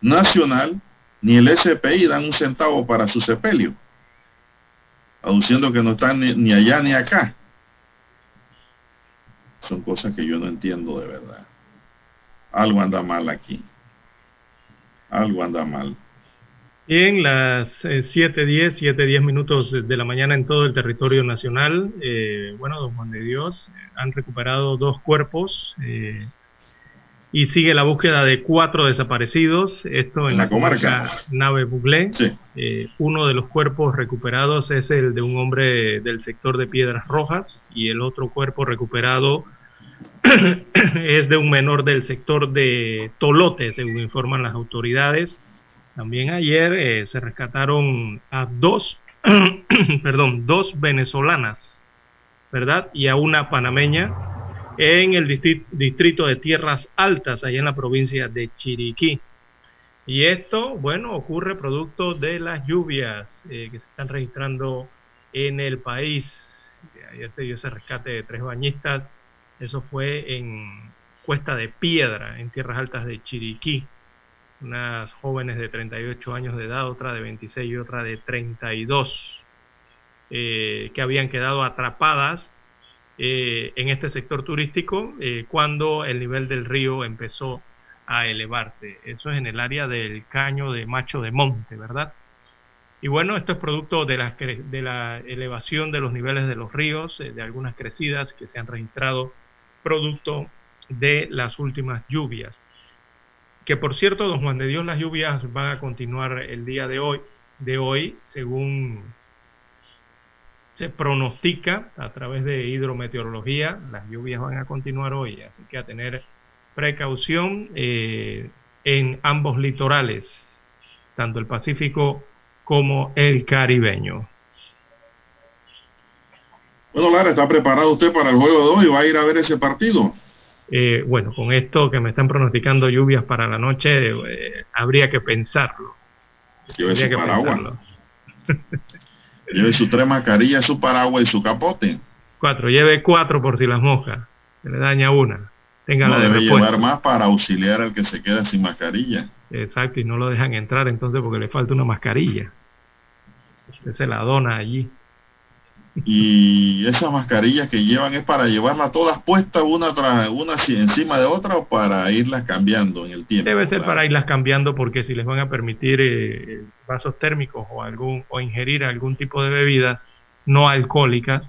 nacional ni el SPI dan un centavo para su sepelio, aduciendo que no están ni, ni allá ni acá. Son cosas que yo no entiendo de verdad. Algo anda mal aquí. Algo anda mal. En las 7.10, eh, 7.10 minutos de la mañana en todo el territorio nacional, eh, bueno, don Juan de Dios, eh, han recuperado dos cuerpos eh, y sigue la búsqueda de cuatro desaparecidos. Esto en la, La comarca. Nave Buglé. Sí. Eh, uno de los cuerpos recuperados es el de un hombre del sector de Piedras Rojas y el otro cuerpo recuperado [coughs] es de un menor del sector de Tolote, según informan las autoridades. También ayer eh, se rescataron a dos, [coughs] perdón, dos venezolanas, ¿verdad? Y a una panameña en el distri- distrito de Tierras Altas, allá en la provincia de Chiriquí. Y esto, bueno, ocurre producto de las lluvias eh, que se están registrando en el país. Ayer se dio ese rescate de tres bañistas. Eso fue en Cuesta de Piedra, en Tierras Altas de Chiriquí. Unas jóvenes de 38 años de edad, otra de 26 y otra de 32, eh, que habían quedado atrapadas eh, en este sector turístico eh, cuando el nivel del río empezó a elevarse. Eso es en el área del caño de Macho de Monte, ¿verdad? Y bueno, esto es producto de de la elevación de los niveles de los ríos, eh, de algunas crecidas que se han registrado producto de las últimas lluvias. Que por cierto, don Juan de Dios, las lluvias van a continuar el día de hoy, de hoy, según se pronostica a través de hidrometeorología, las lluvias van a continuar hoy, así que a tener precaución eh, en ambos litorales, tanto el Pacífico como el caribeño. Bueno, Lara, ¿está preparado usted para el juego de hoy? ¿Va a ir a ver ese partido? Eh, bueno, con esto que me están pronosticando lluvias para la noche, eh, habría que pensarlo. Lleve Habría su paraguas. [laughs] Lleve su tres mascarillas, su paraguas y su capote. Cuatro, lleve cuatro por si las moscas. Se le daña una. Tenga No la de debe llevar más para auxiliar al que se queda sin mascarilla. Exacto, y no lo dejan entrar entonces porque le falta una mascarilla. Usted se la dona allí. Y esas mascarillas que llevan es para llevarlas todas puestas una tras una encima de otra o para irlas cambiando en el tiempo. Debe ser Claro. para irlas cambiando porque si les van a permitir eh, vasos térmicos o algún o ingerir algún tipo de bebida no alcohólicas,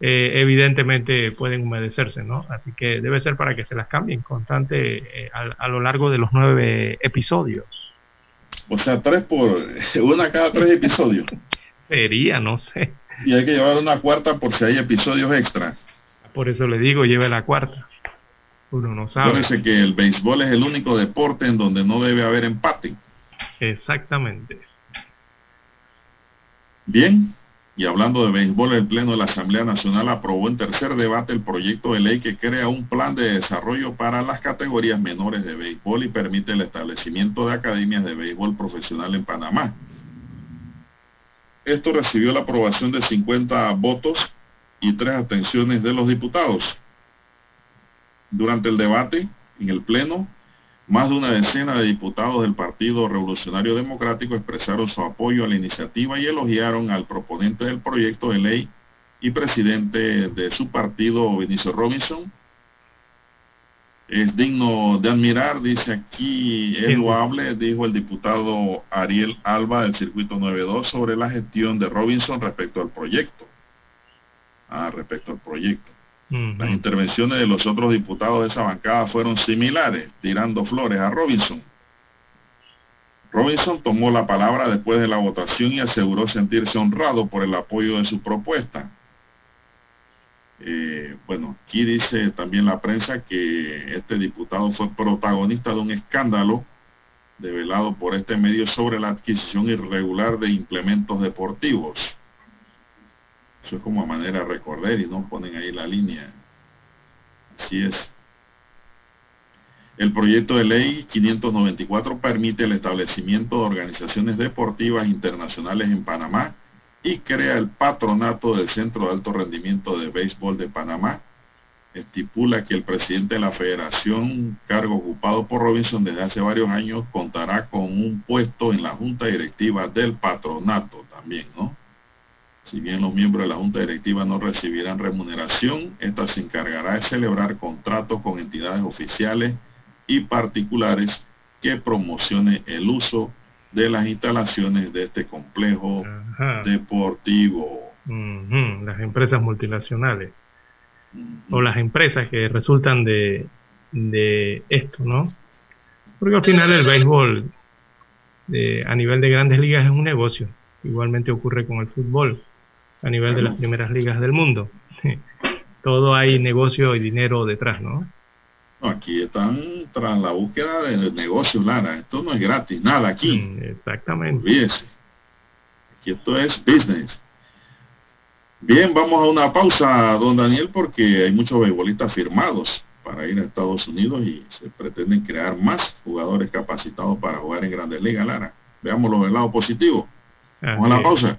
eh, evidentemente pueden humedecerse, ¿no? Así que debe ser para que se las cambien constante eh, a, a lo largo de los nueve episodios. O sea, tres por [laughs] una cada tres episodios. Sería, no sé. Y hay que llevar una cuarta por si hay episodios extra. Por eso le digo, lleve la cuarta. Uno no sabe. Acuérdense que el béisbol es el único deporte en donde no debe haber empate. Exactamente. Bien, y hablando de béisbol, el Pleno de la Asamblea Nacional aprobó en tercer debate el proyecto de ley que crea un plan de desarrollo para las categorías menores de béisbol y permite el establecimiento de academias de béisbol profesional en Panamá. Esto recibió la aprobación de 50 votos y tres abstenciones de los diputados. Durante el debate en el Pleno, más de una decena de diputados del Partido Revolucionario Democrático expresaron su apoyo a la iniciativa y elogiaron al proponente del proyecto de ley, y, presidente de su partido, Vinicio Robinson, Es digno de admirar, dice aquí, es loable, dijo el diputado Ariel Alba del Circuito 92 sobre la gestión de Robinson respecto al proyecto. Ah, respecto al proyecto. Las intervenciones de los otros diputados de esa bancada fueron similares, tirando flores a Robinson. Robinson tomó la palabra después de la votación y aseguró sentirse honrado por el apoyo de su propuesta. Eh, bueno, aquí dice también la prensa que este diputado fue protagonista de un escándalo develado por este medio sobre la adquisición irregular de implementos deportivos. Eso es como a manera de recordar y no ponen ahí la línea. Así es. El proyecto de ley 594 permite el establecimiento de organizaciones deportivas internacionales en Panamá y crea el patronato del Centro de Alto Rendimiento de Béisbol de Panamá. Estipula que el presidente de la federación, cargo ocupado por Robinson desde hace varios años, contará con un puesto en la junta directiva del patronato también, ¿no? Si bien los miembros de la junta directiva no recibirán remuneración, esta se encargará de celebrar contratos con entidades oficiales y particulares que promocione el uso de las instalaciones de este complejo deportivo. Las empresas multinacionales. O las empresas que resultan de, de esto, ¿no? Porque al final el béisbol eh, a nivel de grandes ligas es un negocio. Igualmente ocurre con el fútbol a nivel de las primeras ligas del mundo. [laughs] Todo hay negocio y dinero detrás, ¿no? Aquí están tras la búsqueda del negocio, Lara. Esto no es gratis, nada aquí. Exactamente. Olvídese. Aquí esto es business. Bien, vamos a una pausa, don Daniel, porque hay muchos beisbolistas firmados para ir a Estados Unidos y se pretenden crear más jugadores capacitados para jugar en Grandes Ligas, Lara. Veámoslo del lado positivo. Vamos a la pausa.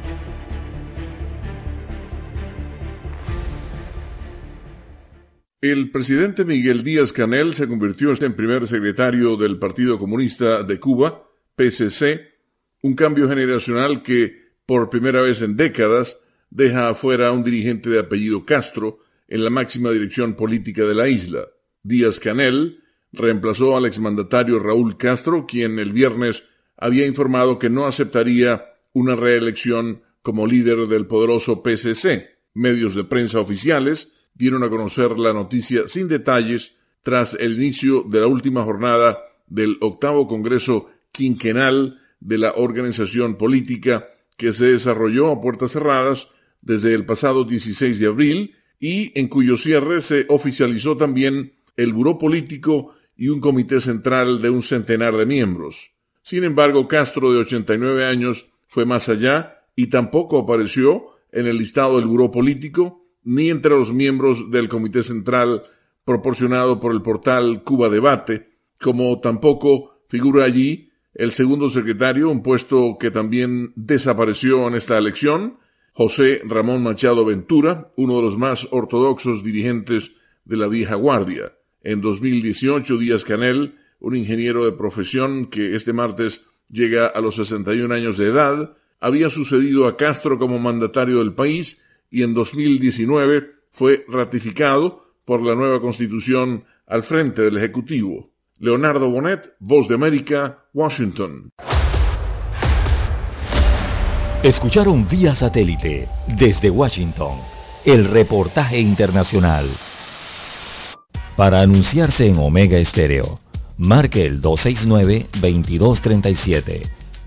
El presidente Miguel Díaz Canel se convirtió en primer secretario del Partido Comunista de Cuba, PCC, un cambio generacional que, por primera vez en décadas, deja afuera a un dirigente de apellido Castro en la máxima dirección política de la isla. Díaz Canel reemplazó al exmandatario Raúl Castro, quien el viernes había informado que no aceptaría una reelección como líder del poderoso PCC. Medios de prensa oficiales dieron a conocer la noticia sin detalles tras el inicio de la última jornada del octavo Congreso Quinquenal de la organización política que se desarrolló a puertas cerradas desde el pasado 16 de abril y en cuyo cierre se oficializó también el Buró Político y un comité central de un centenar de miembros. Sin embargo, Castro, de 89 años, fue más allá y tampoco apareció en el listado del Buró Político ni entre los miembros del Comité Central proporcionado por el portal Cuba Debate, como tampoco figura allí el segundo secretario, un puesto que también desapareció en esta elección, José Ramón Machado Ventura, uno de los más ortodoxos dirigentes de la vieja guardia. En 2018, Díaz Canel, un ingeniero de profesión que este martes llega a los 61 años de edad, había sucedido a Castro como mandatario del país y en 2019 fue ratificado por la nueva constitución al frente del Ejecutivo. Leonardo Bonet, Voz de América, Washington. Escucharon vía satélite desde Washington el reportaje internacional. Para anunciarse en Omega Estéreo, marque el 269-2237.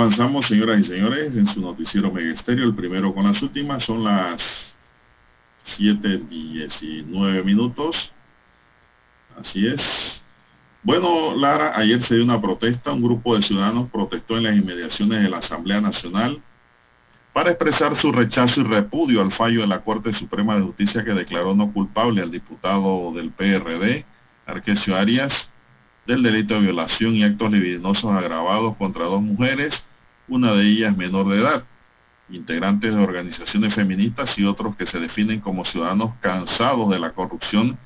Avanzamos, señoras y señores, en su noticiero Megesterio, el primero con las últimas, son las 7.19 minutos. Así es. Bueno, Lara, ayer se dio una protesta, un grupo de ciudadanos protestó en las inmediaciones de la Asamblea Nacional para expresar su rechazo y repudio al fallo de la Corte Suprema de Justicia que declaró no culpable al diputado del PRD, Arquesio Arias, del delito de violación y actos libidinosos agravados contra dos mujeres, una de ellas menor de edad, integrantes de organizaciones feministas y otros que se definen como ciudadanos cansados de la corrupción,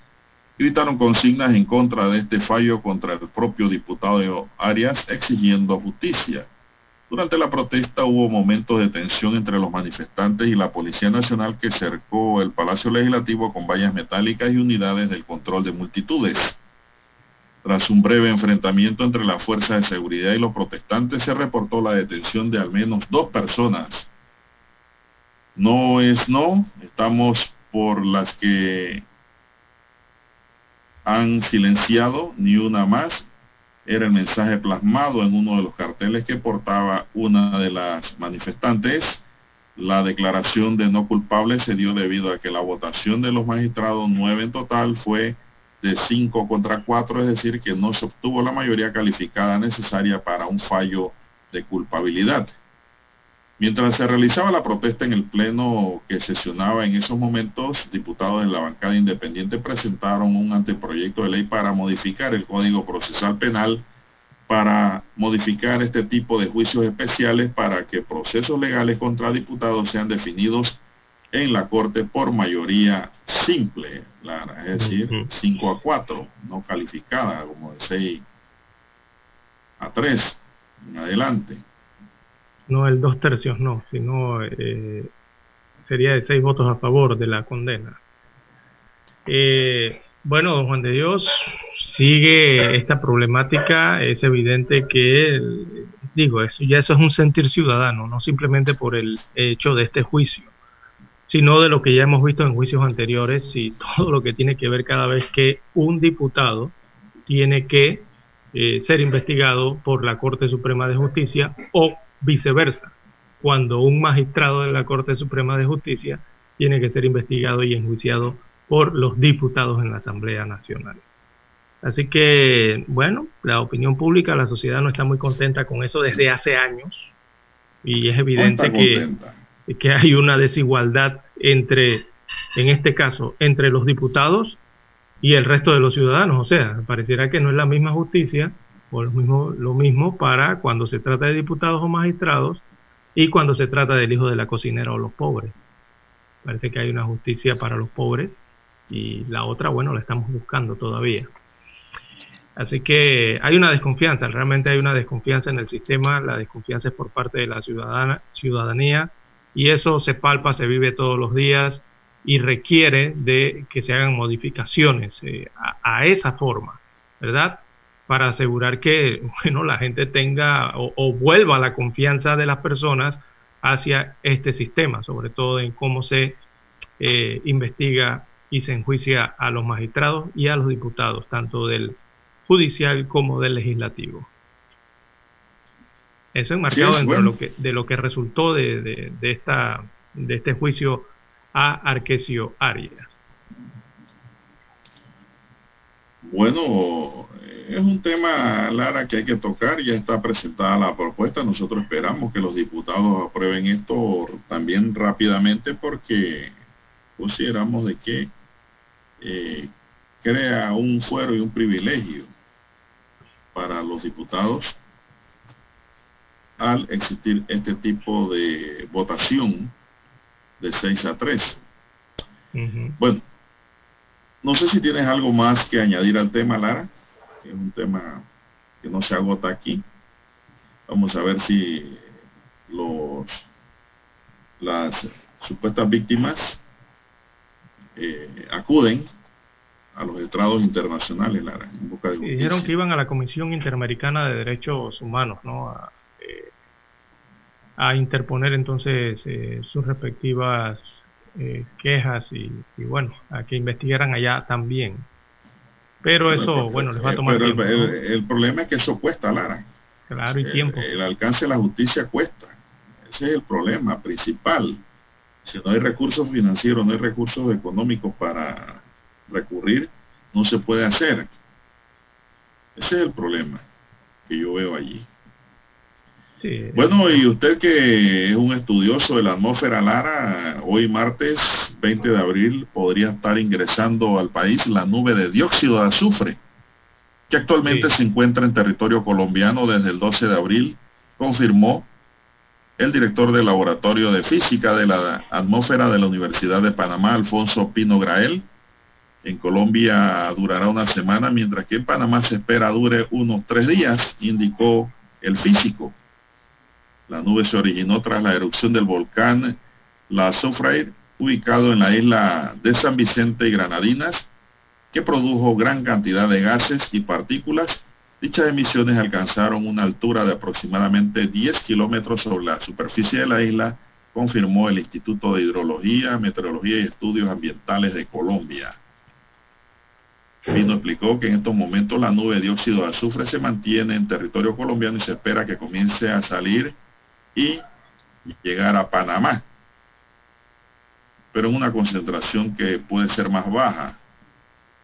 gritaron consignas en contra de este fallo contra el propio diputado Arias exigiendo justicia. Durante la protesta hubo momentos de tensión entre los manifestantes y la Policía Nacional que cercó el Palacio Legislativo con vallas metálicas y unidades del control de multitudes. Tras un breve enfrentamiento entre la fuerza de seguridad y los protestantes, se reportó la detención de al menos dos personas. No es no, estamos por las que han silenciado, ni una más. Era el mensaje plasmado en uno de los carteles que portaba una de las manifestantes. La declaración de no culpable se dio debido a que la votación de los magistrados, nueve en total, fue de 5 contra 4, es decir, que no se obtuvo la mayoría calificada necesaria para un fallo de culpabilidad. Mientras se realizaba la protesta en el Pleno que sesionaba en esos momentos, diputados de la bancada independiente presentaron un anteproyecto de ley para modificar el Código Procesal Penal, para modificar este tipo de juicios especiales para que procesos legales contra diputados sean definidos en la Corte por mayoría simple, Lara, es decir, 5 a 4, no calificada como de 6 a 3 en adelante. No el dos tercios, no, sino eh, sería de 6 votos a favor de la condena. Eh, bueno, don Juan de Dios, sigue esta problemática, es evidente que, digo, eso, ya eso es un sentir ciudadano, no simplemente por el hecho de este juicio sino de lo que ya hemos visto en juicios anteriores y [laughs] todo lo que tiene que ver cada vez que un diputado tiene que eh, ser investigado por la Corte Suprema de Justicia o viceversa, cuando un magistrado de la Corte Suprema de Justicia tiene que ser investigado y enjuiciado por los diputados en la Asamblea Nacional. Así que, bueno, la opinión pública, la sociedad no está muy contenta con eso desde hace años y es evidente que que hay una desigualdad entre, en este caso, entre los diputados y el resto de los ciudadanos. O sea, pareciera que no es la misma justicia o lo mismo, lo mismo para cuando se trata de diputados o magistrados y cuando se trata del hijo de la cocinera o los pobres. Parece que hay una justicia para los pobres y la otra, bueno, la estamos buscando todavía. Así que hay una desconfianza, realmente hay una desconfianza en el sistema, la desconfianza es por parte de la ciudadana, ciudadanía y eso se palpa, se vive todos los días y requiere de que se hagan modificaciones eh, a, esa forma, ¿verdad? Para asegurar que, [laughs] bueno, la gente tenga o, vuelva la confianza de las personas hacia este sistema, sobre todo en cómo se eh, investiga y se enjuicia a los magistrados y a los diputados, tanto del judicial como del legislativo. Eso enmarcado dentro de, lo que, de lo que resultó de, esta, de este juicio a Arquesio Arias. Bueno, es un tema, Lara, que hay que tocar. Ya está presentada la propuesta. Nosotros esperamos que los diputados aprueben esto también rápidamente porque consideramos de que eh, crea un fuero y un privilegio para los diputados al existir este tipo de votación de 6 a 3. Bueno, no sé si tienes algo más que añadir al tema, Lara, es un tema que no se agota aquí. Vamos a ver si los las supuestas víctimas eh, acuden a los estrados internacionales, Lara, en busca de justicia. Dijeron que iban a la Comisión Interamericana de Derechos Humanos, ¿no? A, eh, a interponer entonces eh, sus respectivas eh, quejas y, y, bueno, a que investigaran allá también. Pero eso, bueno, les va a tomar Pero tiempo. el, ¿no? el- el problema es que eso cuesta, Lara. Claro, y El- tiempo. El, alcance de la justicia cuesta. Ese es el problema principal. Si no hay recursos financieros, no hay recursos económicos para recurrir, no se puede hacer. Ese es el problema que yo veo allí. Sí, Bueno, y usted que es un estudioso de la atmósfera Lara, hoy martes 20 de abril podría estar ingresando al país la nube de dióxido de azufre, que actualmente se encuentra en territorio colombiano desde el 12 de abril, confirmó el director del Laboratorio de Física de la Atmósfera de la Universidad de Panamá, Alfonso Pino Grael. En Colombia durará una semana, mientras que en Panamá se espera dure unos tres días, indicó el físico. La nube se originó tras la erupción del volcán La Soufrière, ubicado en la isla de San Vicente y Granadinas, que produjo gran cantidad de gases y partículas. Dichas emisiones alcanzaron una altura de aproximadamente 10 kilómetros sobre la superficie de la isla, confirmó el Instituto de Hidrología, Meteorología y Estudios Ambientales de Colombia. Pino explicó que en estos momentos la nube de dióxido de azufre se mantiene en territorio colombiano y se espera que comience a salir y llegar a Panamá, pero en una concentración que puede ser más baja.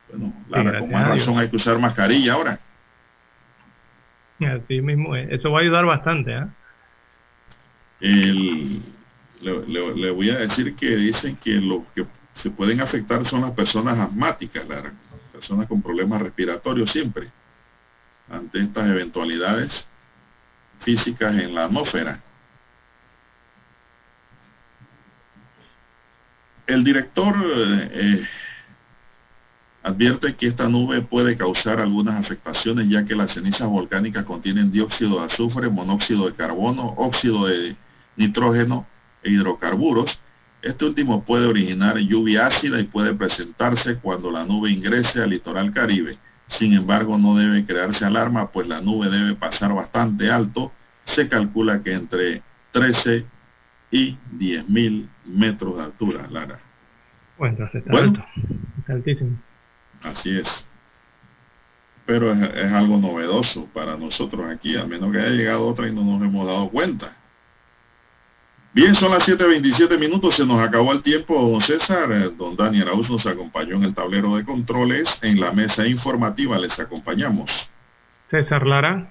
Bueno, Lara, con más razón hay que usar mascarilla ahora. Así mismo es. Eso va a ayudar bastante, ¿ah? El- le, le- le voy a decir que dicen que los que se pueden afectar son las personas asmáticas, Lara, personas con problemas respiratorios siempre, ante estas eventualidades físicas en la atmósfera. El director eh, advierte que esta nube puede causar algunas afectaciones ya que las cenizas volcánicas contienen dióxido de azufre, monóxido de carbono, óxido de nitrógeno e hidrocarburos. Este último puede originar lluvia ácida y puede presentarse cuando la nube ingrese al litoral caribe. Sin embargo, no debe crearse alarma, pues la nube debe pasar bastante alto. Se calcula que entre 13 y 10 mil metros de altura, Lara. Bueno, está Bueno. alto. Está altísimo. Así es. Pero es, es algo novedoso para nosotros aquí, al menos que haya llegado otra y no nos hemos dado cuenta. Bien, son las 7.27 minutos, se nos acabó el tiempo, don César. Eh, Don Daniel Arauz nos acompañó en el tablero de controles. En la mesa informativa les acompañamos. César Lara.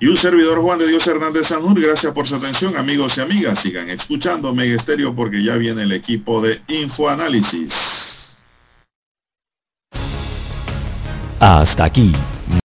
Y un servidor Juan de Dios Hernández Sanur, gracias por su atención, amigos y amigas. Sigan escuchando Mega Estéreo porque ya viene el equipo de Infoanálisis. Hasta aquí,